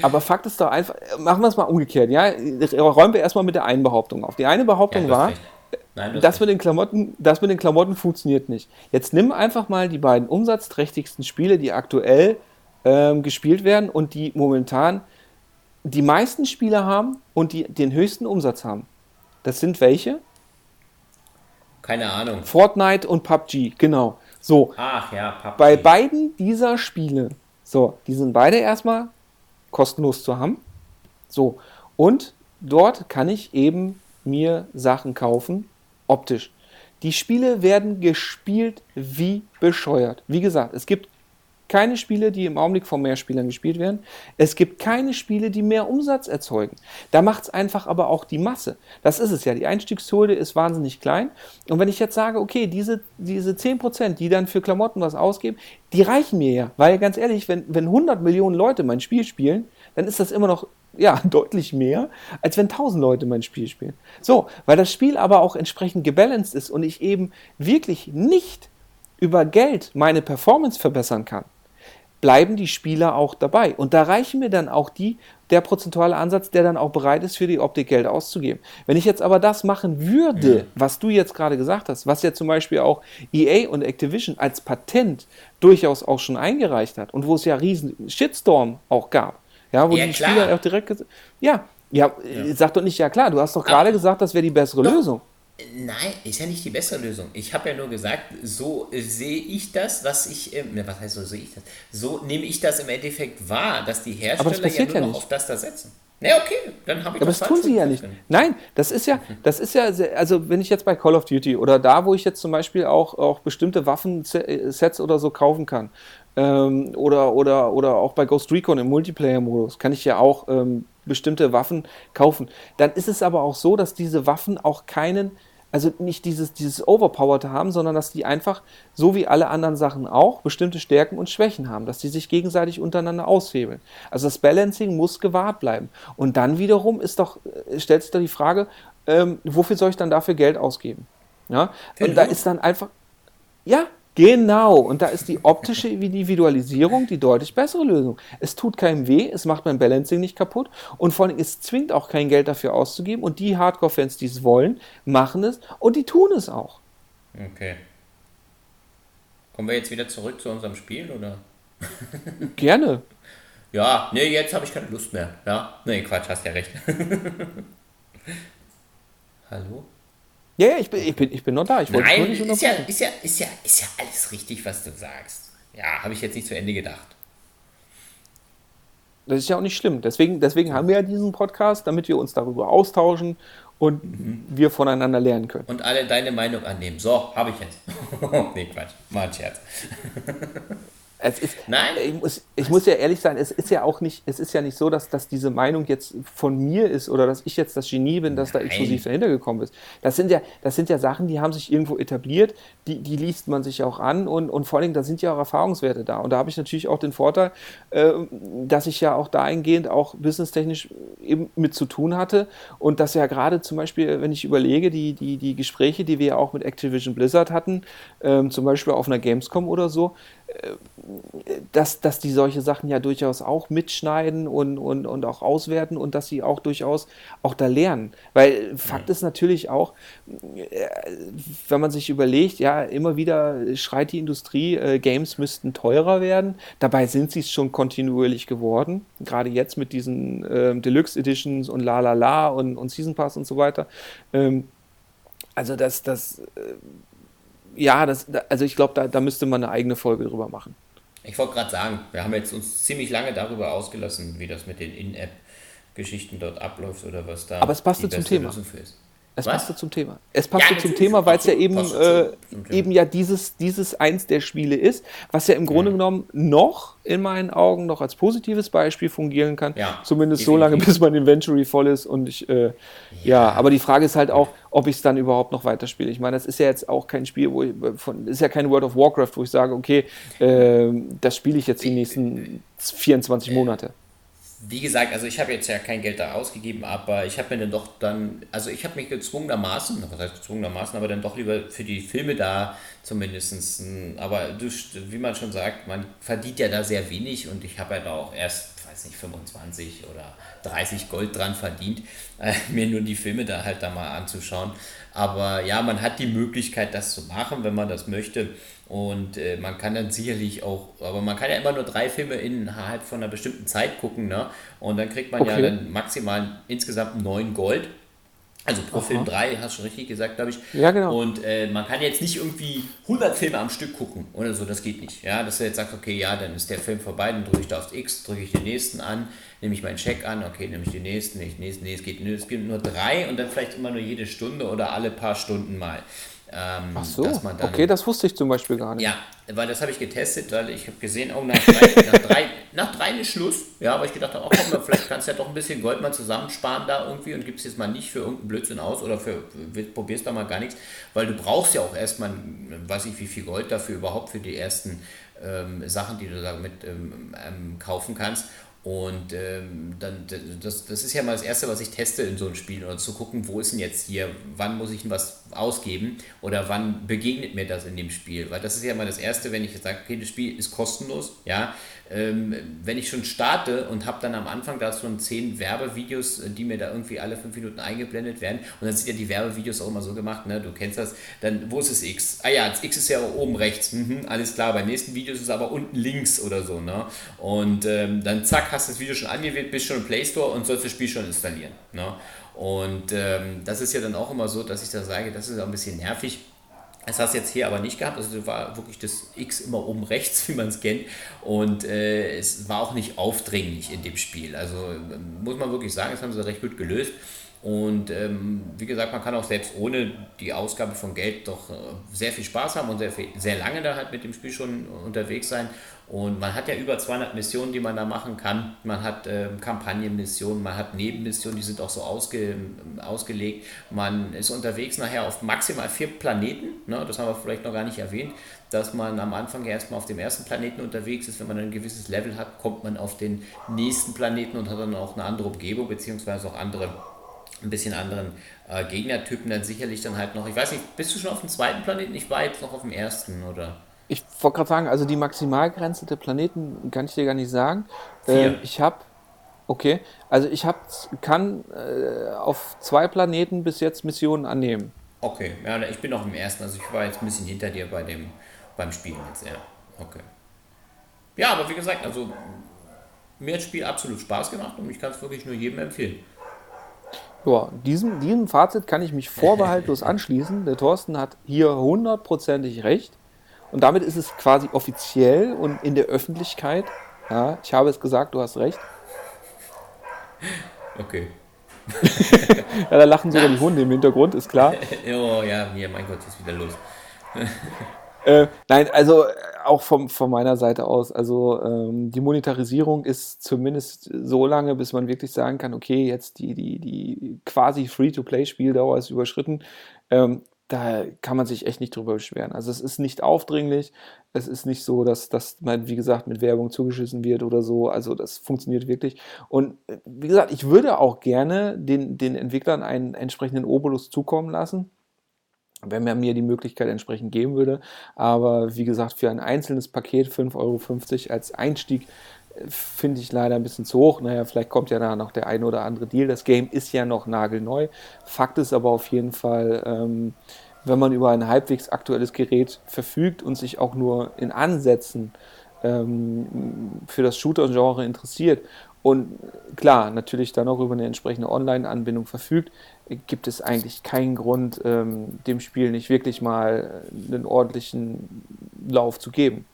aber Fakt ist doch einfach, machen wir es mal umgekehrt, ja? Räumen wir erstmal mit der einen Behauptung auf. Die eine Behauptung ja, war, Nein, das, das mit den Klamotten, das mit den Klamotten funktioniert nicht. Jetzt nimm einfach mal die beiden umsatzträchtigsten Spiele, die aktuell ähm, gespielt werden und die momentan die meisten Spieler haben und die den höchsten Umsatz haben. Das sind welche? Keine Ahnung. Fortnite und PUBG, genau. So. Ach ja, PUBG. Bei beiden dieser Spiele, so, die sind beide erstmal kostenlos zu haben. So. Und dort kann ich eben mir Sachen kaufen, optisch. Die Spiele werden gespielt wie bescheuert. Wie gesagt, es gibt keine Spiele, die im Augenblick von mehr Spielern gespielt werden. Es gibt keine Spiele, die mehr Umsatz erzeugen. Da macht es einfach aber auch die Masse. Das ist es ja. Die Einstiegshürde ist wahnsinnig klein. Und wenn ich jetzt sage, okay, diese, diese 10%, die dann für Klamotten was ausgeben, die reichen mir ja. Weil ganz ehrlich, wenn, wenn 100 Millionen Leute mein Spiel spielen, dann ist das immer noch ja, deutlich mehr, als wenn 1000 Leute mein Spiel spielen. So, weil das Spiel aber auch entsprechend gebalanced ist und ich eben wirklich nicht über Geld meine Performance verbessern kann, bleiben die Spieler auch dabei. Und da reichen mir dann auch die, der prozentuale Ansatz, der dann auch bereit ist, für die Optik Geld auszugeben. Wenn ich jetzt aber das machen würde, ja. was du jetzt gerade gesagt hast, was ja zum Beispiel auch EA und Activision als Patent durchaus auch schon eingereicht hat und wo es ja riesen Shitstorm auch gab, ja, wo ja, die klar. Spieler auch direkt ja, ja, ja, sag doch nicht, ja klar, du hast doch gerade gesagt, das wäre die bessere doch. Lösung. Nein, ist ja nicht die bessere Lösung. Ich habe ja nur gesagt, so sehe ich das, was ich, äh, was heißt so sehe ich das? So nehme ich das im Endeffekt wahr, dass die Hersteller das ja nur ja noch auf das da setzen. Ne, okay, dann habe ich Aber das tun sie ja nicht. Nein, das ist ja, das ist ja, also wenn ich jetzt bei Call of Duty oder da, wo ich jetzt zum Beispiel auch, auch bestimmte Waffensets oder so kaufen kann, ähm, oder, oder, oder auch bei Ghost Recon im Multiplayer-Modus kann ich ja auch ähm, bestimmte Waffen kaufen. Dann ist es aber auch so, dass diese Waffen auch keinen also nicht dieses, dieses Overpowered haben, sondern dass die einfach, so wie alle anderen Sachen auch, bestimmte Stärken und Schwächen haben, dass die sich gegenseitig untereinander aushebeln. Also das Balancing muss gewahrt bleiben. Und dann wiederum ist doch, äh, stellt sich da die Frage, ähm, wofür soll ich dann dafür Geld ausgeben? Ja? Und da ist dann einfach, ja, Genau, und da ist die optische Individualisierung die deutlich bessere Lösung. Es tut keinem weh, es macht mein Balancing nicht kaputt und vor allem, es zwingt auch kein Geld dafür auszugeben und die Hardcore-Fans, die es wollen, machen es und die tun es auch. Okay. Kommen wir jetzt wieder zurück zu unserem Spiel, oder? Gerne. Ja, nee, jetzt habe ich keine Lust mehr. Ja, nee, Quatsch, hast ja recht. Hallo? Ja, ja, ich bin, ich bin, ich bin noch da. Ich Nein, nicht ist, ja, ist, ja, ist, ja, ist ja alles richtig, was du sagst. Ja, habe ich jetzt nicht zu Ende gedacht. Das ist ja auch nicht schlimm. Deswegen, deswegen haben wir ja diesen Podcast, damit wir uns darüber austauschen und mhm. wir voneinander lernen können. Und alle deine Meinung annehmen. So, habe ich jetzt. nee, Quatsch. Mal ein Scherz. Es ist, Nein. Ich muss, ich muss ja ehrlich sein, es ist ja auch nicht, es ist ja nicht so, dass, dass diese Meinung jetzt von mir ist oder dass ich jetzt das Genie bin, das Nein. da exklusiv dahinter gekommen ist. Das sind ja, das sind ja Sachen, die haben sich irgendwo etabliert, die, die liest man sich auch an und, und vor allem, da sind ja auch Erfahrungswerte da. Und da habe ich natürlich auch den Vorteil, äh, dass ich ja auch dahingehend auch businesstechnisch eben mit zu tun hatte und dass ja gerade zum Beispiel, wenn ich überlege, die, die, die Gespräche, die wir ja auch mit Activision Blizzard hatten, ähm, zum Beispiel auf einer Gamescom oder so, dass, dass die solche Sachen ja durchaus auch mitschneiden und, und, und auch auswerten und dass sie auch durchaus auch da lernen. Weil Fakt ist natürlich auch, äh, wenn man sich überlegt, ja, immer wieder schreit die Industrie, äh, Games müssten teurer werden. Dabei sind sie es schon kontinuierlich geworden. Gerade jetzt mit diesen äh, Deluxe Editions und La La La und, und Season Pass und so weiter. Ähm, also das, das äh, ja, das, also ich glaube, da, da müsste man eine eigene Folge drüber machen. Ich wollte gerade sagen, wir haben jetzt uns ziemlich lange darüber ausgelassen, wie das mit den In-App-Geschichten dort abläuft oder was da Aber es passt zum Thema. Es Was? passte zum Thema. Es passte ja, zum Thema, weil es ja eben, äh, eben ja dieses, dieses eins der Spiele ist, was ja im Grunde mhm. genommen noch in meinen Augen noch als positives Beispiel fungieren kann. Ja, Zumindest definitiv. so lange, bis mein Inventory voll ist. Und ich, äh, ja. ja. aber die Frage ist halt auch, ob ich es dann überhaupt noch weiterspiele. Ich meine, das ist ja jetzt auch kein Spiel, wo ich, von, ist ja kein World of Warcraft, wo ich sage, okay, äh, das spiele ich jetzt die nächsten 24 Monate wie gesagt, also ich habe jetzt ja kein Geld da ausgegeben, aber ich habe mir dann doch dann, also ich habe mich gezwungenermaßen, was heißt gezwungenermaßen, aber dann doch lieber für die Filme da zumindest, aber du, wie man schon sagt, man verdient ja da sehr wenig und ich habe ja da auch erst, weiß nicht, 25 oder 30 Gold dran verdient, äh, mir nur die Filme da halt da mal anzuschauen. Aber ja, man hat die Möglichkeit, das zu machen, wenn man das möchte. Und äh, man kann dann sicherlich auch, aber man kann ja immer nur drei Filme innerhalb von einer bestimmten Zeit gucken, ne? Und dann kriegt man okay. ja dann maximal insgesamt neun Gold. Also pro Aha. Film drei, hast du schon richtig gesagt, glaube ich. Ja, genau. Und äh, man kann jetzt nicht irgendwie 100 Filme am Stück gucken oder so, das geht nicht. Ja, dass er jetzt sagt, okay, ja, dann ist der Film vorbei, dann drücke ich da aufs X, drücke ich den nächsten an, nehme ich meinen Check an, okay, nehme ich den nächsten, nicht den nächsten, nee, es geht, es geht nur drei und dann vielleicht immer nur jede Stunde oder alle paar Stunden mal. Ähm, Ach so, dann, okay, das wusste ich zum Beispiel gar nicht. Ja, weil das habe ich getestet, weil ich habe gesehen, oh, nach drei, nach, drei, nach drei ist Schluss. Ja, aber ich gedacht habe, oh, komm, vielleicht kannst du ja doch ein bisschen Gold mal zusammensparen da irgendwie und gibst jetzt mal nicht für irgendeinen Blödsinn aus oder für, probierst da mal gar nichts, weil du brauchst ja auch erstmal, weiß ich wie viel Gold dafür überhaupt für die ersten ähm, Sachen, die du damit ähm, ähm, kaufen kannst. Und ähm, dann, das, das ist ja mal das Erste, was ich teste in so einem Spiel, oder zu gucken, wo ist denn jetzt hier, wann muss ich denn was ausgeben oder wann begegnet mir das in dem Spiel. Weil das ist ja mal das Erste, wenn ich sage, okay, das Spiel ist kostenlos, ja, ähm, wenn ich schon starte und habe dann am Anfang da schon zehn Werbevideos, die mir da irgendwie alle fünf Minuten eingeblendet werden, und dann sind ja die Werbevideos auch immer so gemacht, ne, du kennst das, dann, wo ist das X? Ah ja, das X ist ja oben rechts, mhm, alles klar, beim nächsten Video ist es aber unten links oder so, ne, und ähm, dann zack, hast du das Video schon angewählt, bist schon im Play Store und sollst das Spiel schon installieren, ne, und ähm, das ist ja dann auch immer so, dass ich da sage, das ist auch ein bisschen nervig, das hast du jetzt hier aber nicht gehabt. Also war wirklich das X immer oben rechts, wie man es kennt. Und äh, es war auch nicht aufdringlich in dem Spiel. Also ähm, muss man wirklich sagen, das haben sie recht gut gelöst. Und ähm, wie gesagt, man kann auch selbst ohne die Ausgabe von Geld doch äh, sehr viel Spaß haben und sehr, viel, sehr lange da halt mit dem Spiel schon unterwegs sein. Und man hat ja über 200 Missionen, die man da machen kann. Man hat äh, Kampagnenmissionen, man hat Nebenmissionen, die sind auch so ausge, ausgelegt. Man ist unterwegs nachher auf maximal vier Planeten. Ne? Das haben wir vielleicht noch gar nicht erwähnt, dass man am Anfang erstmal auf dem ersten Planeten unterwegs ist. Wenn man ein gewisses Level hat, kommt man auf den nächsten Planeten und hat dann auch eine andere Umgebung, beziehungsweise auch andere ein bisschen anderen äh, Gegnertypen dann sicherlich dann halt noch. Ich weiß nicht, bist du schon auf dem zweiten Planeten? Ich war jetzt noch auf dem ersten, oder? Ich wollte gerade sagen, also die Maximalgrenze der Planeten kann ich dir gar nicht sagen. Äh, ich habe, okay, also ich hab, kann äh, auf zwei Planeten bis jetzt Missionen annehmen. Okay, ja, ich bin noch im ersten, also ich war jetzt ein bisschen hinter dir bei dem, beim Spielen jetzt, ja. Okay. Ja, aber wie gesagt, also mir hat das Spiel absolut Spaß gemacht und ich kann es wirklich nur jedem empfehlen. Ja, diesem, diesem Fazit kann ich mich vorbehaltlos anschließen. Der Thorsten hat hier hundertprozentig recht. Und damit ist es quasi offiziell und in der Öffentlichkeit. Ja, ich habe es gesagt, du hast recht. Okay. ja, da lachen sogar die Hunde im Hintergrund, ist klar. oh ja, mir, mein Gott, ist wieder los. äh, nein, also auch vom, von meiner Seite aus, also ähm, die Monetarisierung ist zumindest so lange, bis man wirklich sagen kann, okay, jetzt die, die, die quasi Free-to-Play-Spieldauer ist überschritten. Ähm, da kann man sich echt nicht drüber beschweren. Also es ist nicht aufdringlich, es ist nicht so, dass, dass man, wie gesagt, mit Werbung zugeschissen wird oder so. Also das funktioniert wirklich. Und äh, wie gesagt, ich würde auch gerne den, den Entwicklern einen entsprechenden Obolus zukommen lassen wenn man mir die Möglichkeit entsprechend geben würde. Aber wie gesagt, für ein einzelnes Paket 5,50 Euro als Einstieg finde ich leider ein bisschen zu hoch. Naja, vielleicht kommt ja da noch der eine oder andere Deal. Das Game ist ja noch nagelneu. Fakt ist aber auf jeden Fall, ähm, wenn man über ein halbwegs aktuelles Gerät verfügt und sich auch nur in Ansätzen ähm, für das Shooter-Genre interessiert und klar, natürlich dann auch über eine entsprechende Online-Anbindung verfügt, gibt es eigentlich keinen Grund, ähm, dem Spiel nicht wirklich mal einen ordentlichen Lauf zu geben.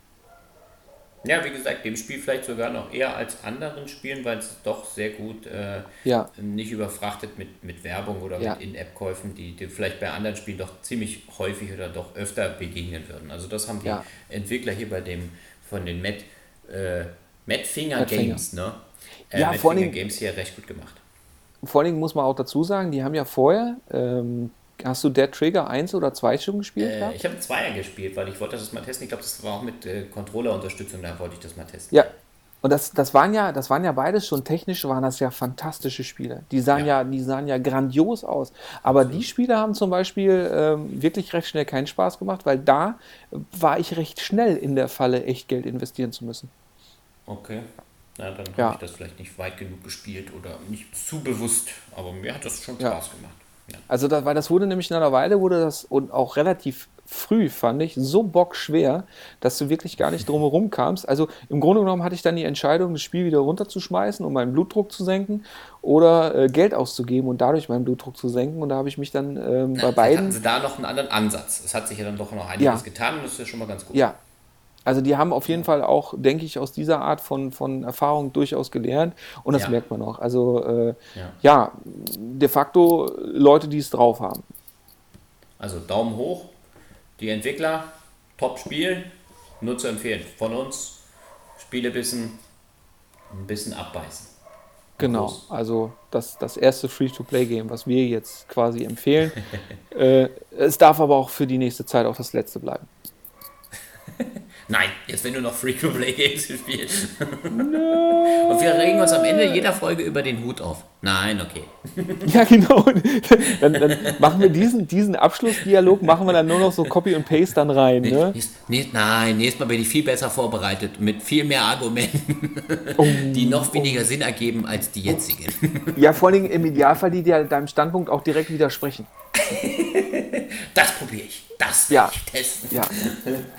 Ja, wie gesagt, dem Spiel vielleicht sogar noch eher als anderen Spielen, weil es doch sehr gut äh, Ja. nicht überfrachtet mit, mit Werbung oder Ja. mit In-App-Käufen, die, die vielleicht bei anderen Spielen doch ziemlich häufig oder doch öfter begegnen würden. Also das haben die Ja. Entwickler hier bei dem von den Matt, äh, Matt Finger Matt Finger. Games, ne? Äh, Ja, Matt vor Finger Games hier recht gut gemacht. Vor allen Dingen muss man auch dazu sagen, die haben ja vorher, ähm, hast du Dead Trigger 1 oder 2 schon gespielt? Äh, ich habe Zweier gespielt, weil ich wollte das mal testen. Ich glaube, das war auch mit äh, Controller-Unterstützung, da wollte ich das mal testen. Ja. Und das, das, waren ja, das waren ja beides schon technisch, waren das ja fantastische Spiele. Die sahen ja, Ja. die sahen ja grandios aus. Aber die Spiele haben zum Beispiel ähm, wirklich recht schnell keinen Spaß gemacht, weil da war ich recht schnell in der Falle, echt Geld investieren zu müssen. Okay. Na, dann Ja. habe ich das vielleicht nicht weit genug gespielt oder nicht zu bewusst. Aber mir hat das schon Ja. Spaß gemacht. Also, da, weil das wurde nämlich in einer Weile, wurde das und auch relativ früh, fand ich, so bockschwer, dass du wirklich gar nicht drumherum kamst. Also im Grunde genommen hatte ich dann die Entscheidung, das Spiel wieder runterzuschmeißen, um meinen Blutdruck zu senken oder äh, Geld auszugeben und dadurch meinen Blutdruck zu senken. Und da habe ich mich dann ähm, bei beiden. hatten sie da noch einen anderen Ansatz. Es hat sich ja dann doch noch einiges Ja. getan und das ist ja schon mal ganz gut. Ja. Also die haben auf jeden Fall auch, denke ich, aus dieser Art von, von Erfahrung durchaus gelernt und das Ja. merkt man auch. Also äh, Ja. ja, de facto Leute, die es drauf haben. Also Daumen hoch. Die Entwickler, top Spiel, nur zu empfehlen. Von uns, Spiele bisschen, ein bisschen abbeißen. Genau, also das, das erste Free-to-Play-Game, was wir jetzt quasi empfehlen. äh, es darf aber auch für die nächste Zeit auch das letzte bleiben. Nein, jetzt wenn du noch Free-to-Play-Games spielst. Und wir regen uns am Ende jeder Folge über den Hut auf. Nein, okay. Ja, genau. dann, dann machen wir diesen, diesen Abschlussdialog, machen wir dann nur noch so Copy und Paste dann rein. Ne? Nächst, nächst, nein, nächstes Mal bin ich viel besser vorbereitet, mit viel mehr Argumenten, Oh. die noch weniger Sinn ergeben als die jetzigen. Ja, vor allem im Idealfall, die dir deinem Standpunkt auch direkt widersprechen. Das probiere ich. Das Ja. ich testen. Ja.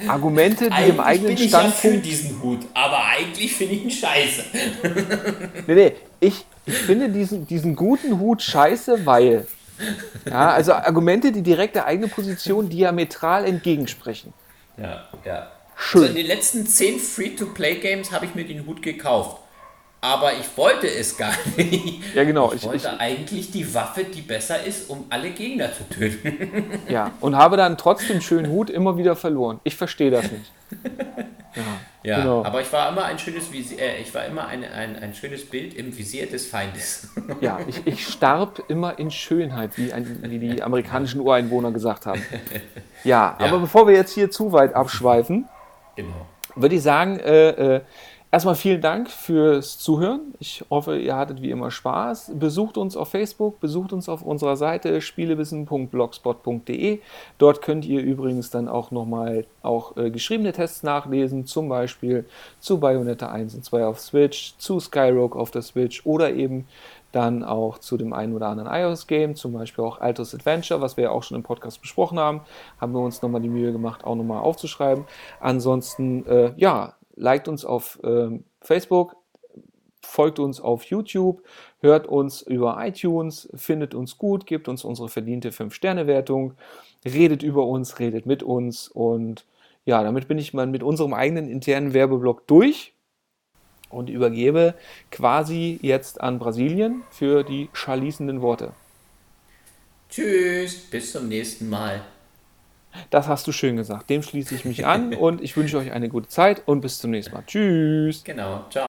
Argumente, die Eigentlich im eigenen bin ich ja für Standpunkt. diesen Hut, aber eigentlich finde ich ihn scheiße. Nee, nee, ich, ich finde diesen, diesen guten Hut scheiße, weil. Ja, also Argumente, die direkt der eigenen Position diametral entgegensprechen. Ja, ja. Schön. Also in den letzten 10 Free-to-Play-Games habe ich mir den Hut gekauft. Aber ich wollte es gar nicht. Ja, genau. Ich Ich, wollte ich, eigentlich die Waffe, die besser ist, um alle Gegner zu töten. ja, und habe dann trotzdem schönen Hut immer wieder verloren. Ich verstehe das nicht. Ja, Ja, Genau. aber ich war immer ein schönes Visier, äh, ich war immer ein, ein, ein schönes Bild im Visier des Feindes. ja ich, ich starb immer in Schönheit, wie, ein, wie die amerikanischen Ureinwohner gesagt haben. Ja, Ja. aber bevor wir jetzt hier zu weit abschweifen, genau. würde ich sagen, äh, äh, erstmal vielen Dank fürs Zuhören. Ich hoffe, ihr hattet wie immer Spaß. Besucht uns auf Facebook, besucht uns auf unserer Seite spielewissen.blogspot.de. Dort könnt ihr übrigens dann auch nochmal auch äh, geschriebene Tests nachlesen, zum Beispiel zu Bayonetta 1 und 2 auf Switch, zu Skyrogue auf der Switch oder eben dann auch zu dem einen oder anderen iOS-Game, zum Beispiel auch Altos Adventure, was wir ja auch schon im Podcast besprochen haben, haben wir uns nochmal die Mühe gemacht, auch nochmal aufzuschreiben. Ansonsten, äh, ja, liked uns auf ähm, Facebook, folgt uns auf YouTube, hört uns über iTunes, findet uns gut, gebt uns unsere verdiente 5-Sterne-Wertung, redet über uns, redet mit uns und ja, damit bin ich mal mit unserem eigenen internen Werbeblock durch und übergebe quasi jetzt an Brasilien für die scharließenden Worte. Tschüss, bis zum nächsten Mal. Das hast du schön gesagt. Dem schließe ich mich an und ich wünsche euch eine gute Zeit und bis zum nächsten Mal. Tschüss. Genau, ciao.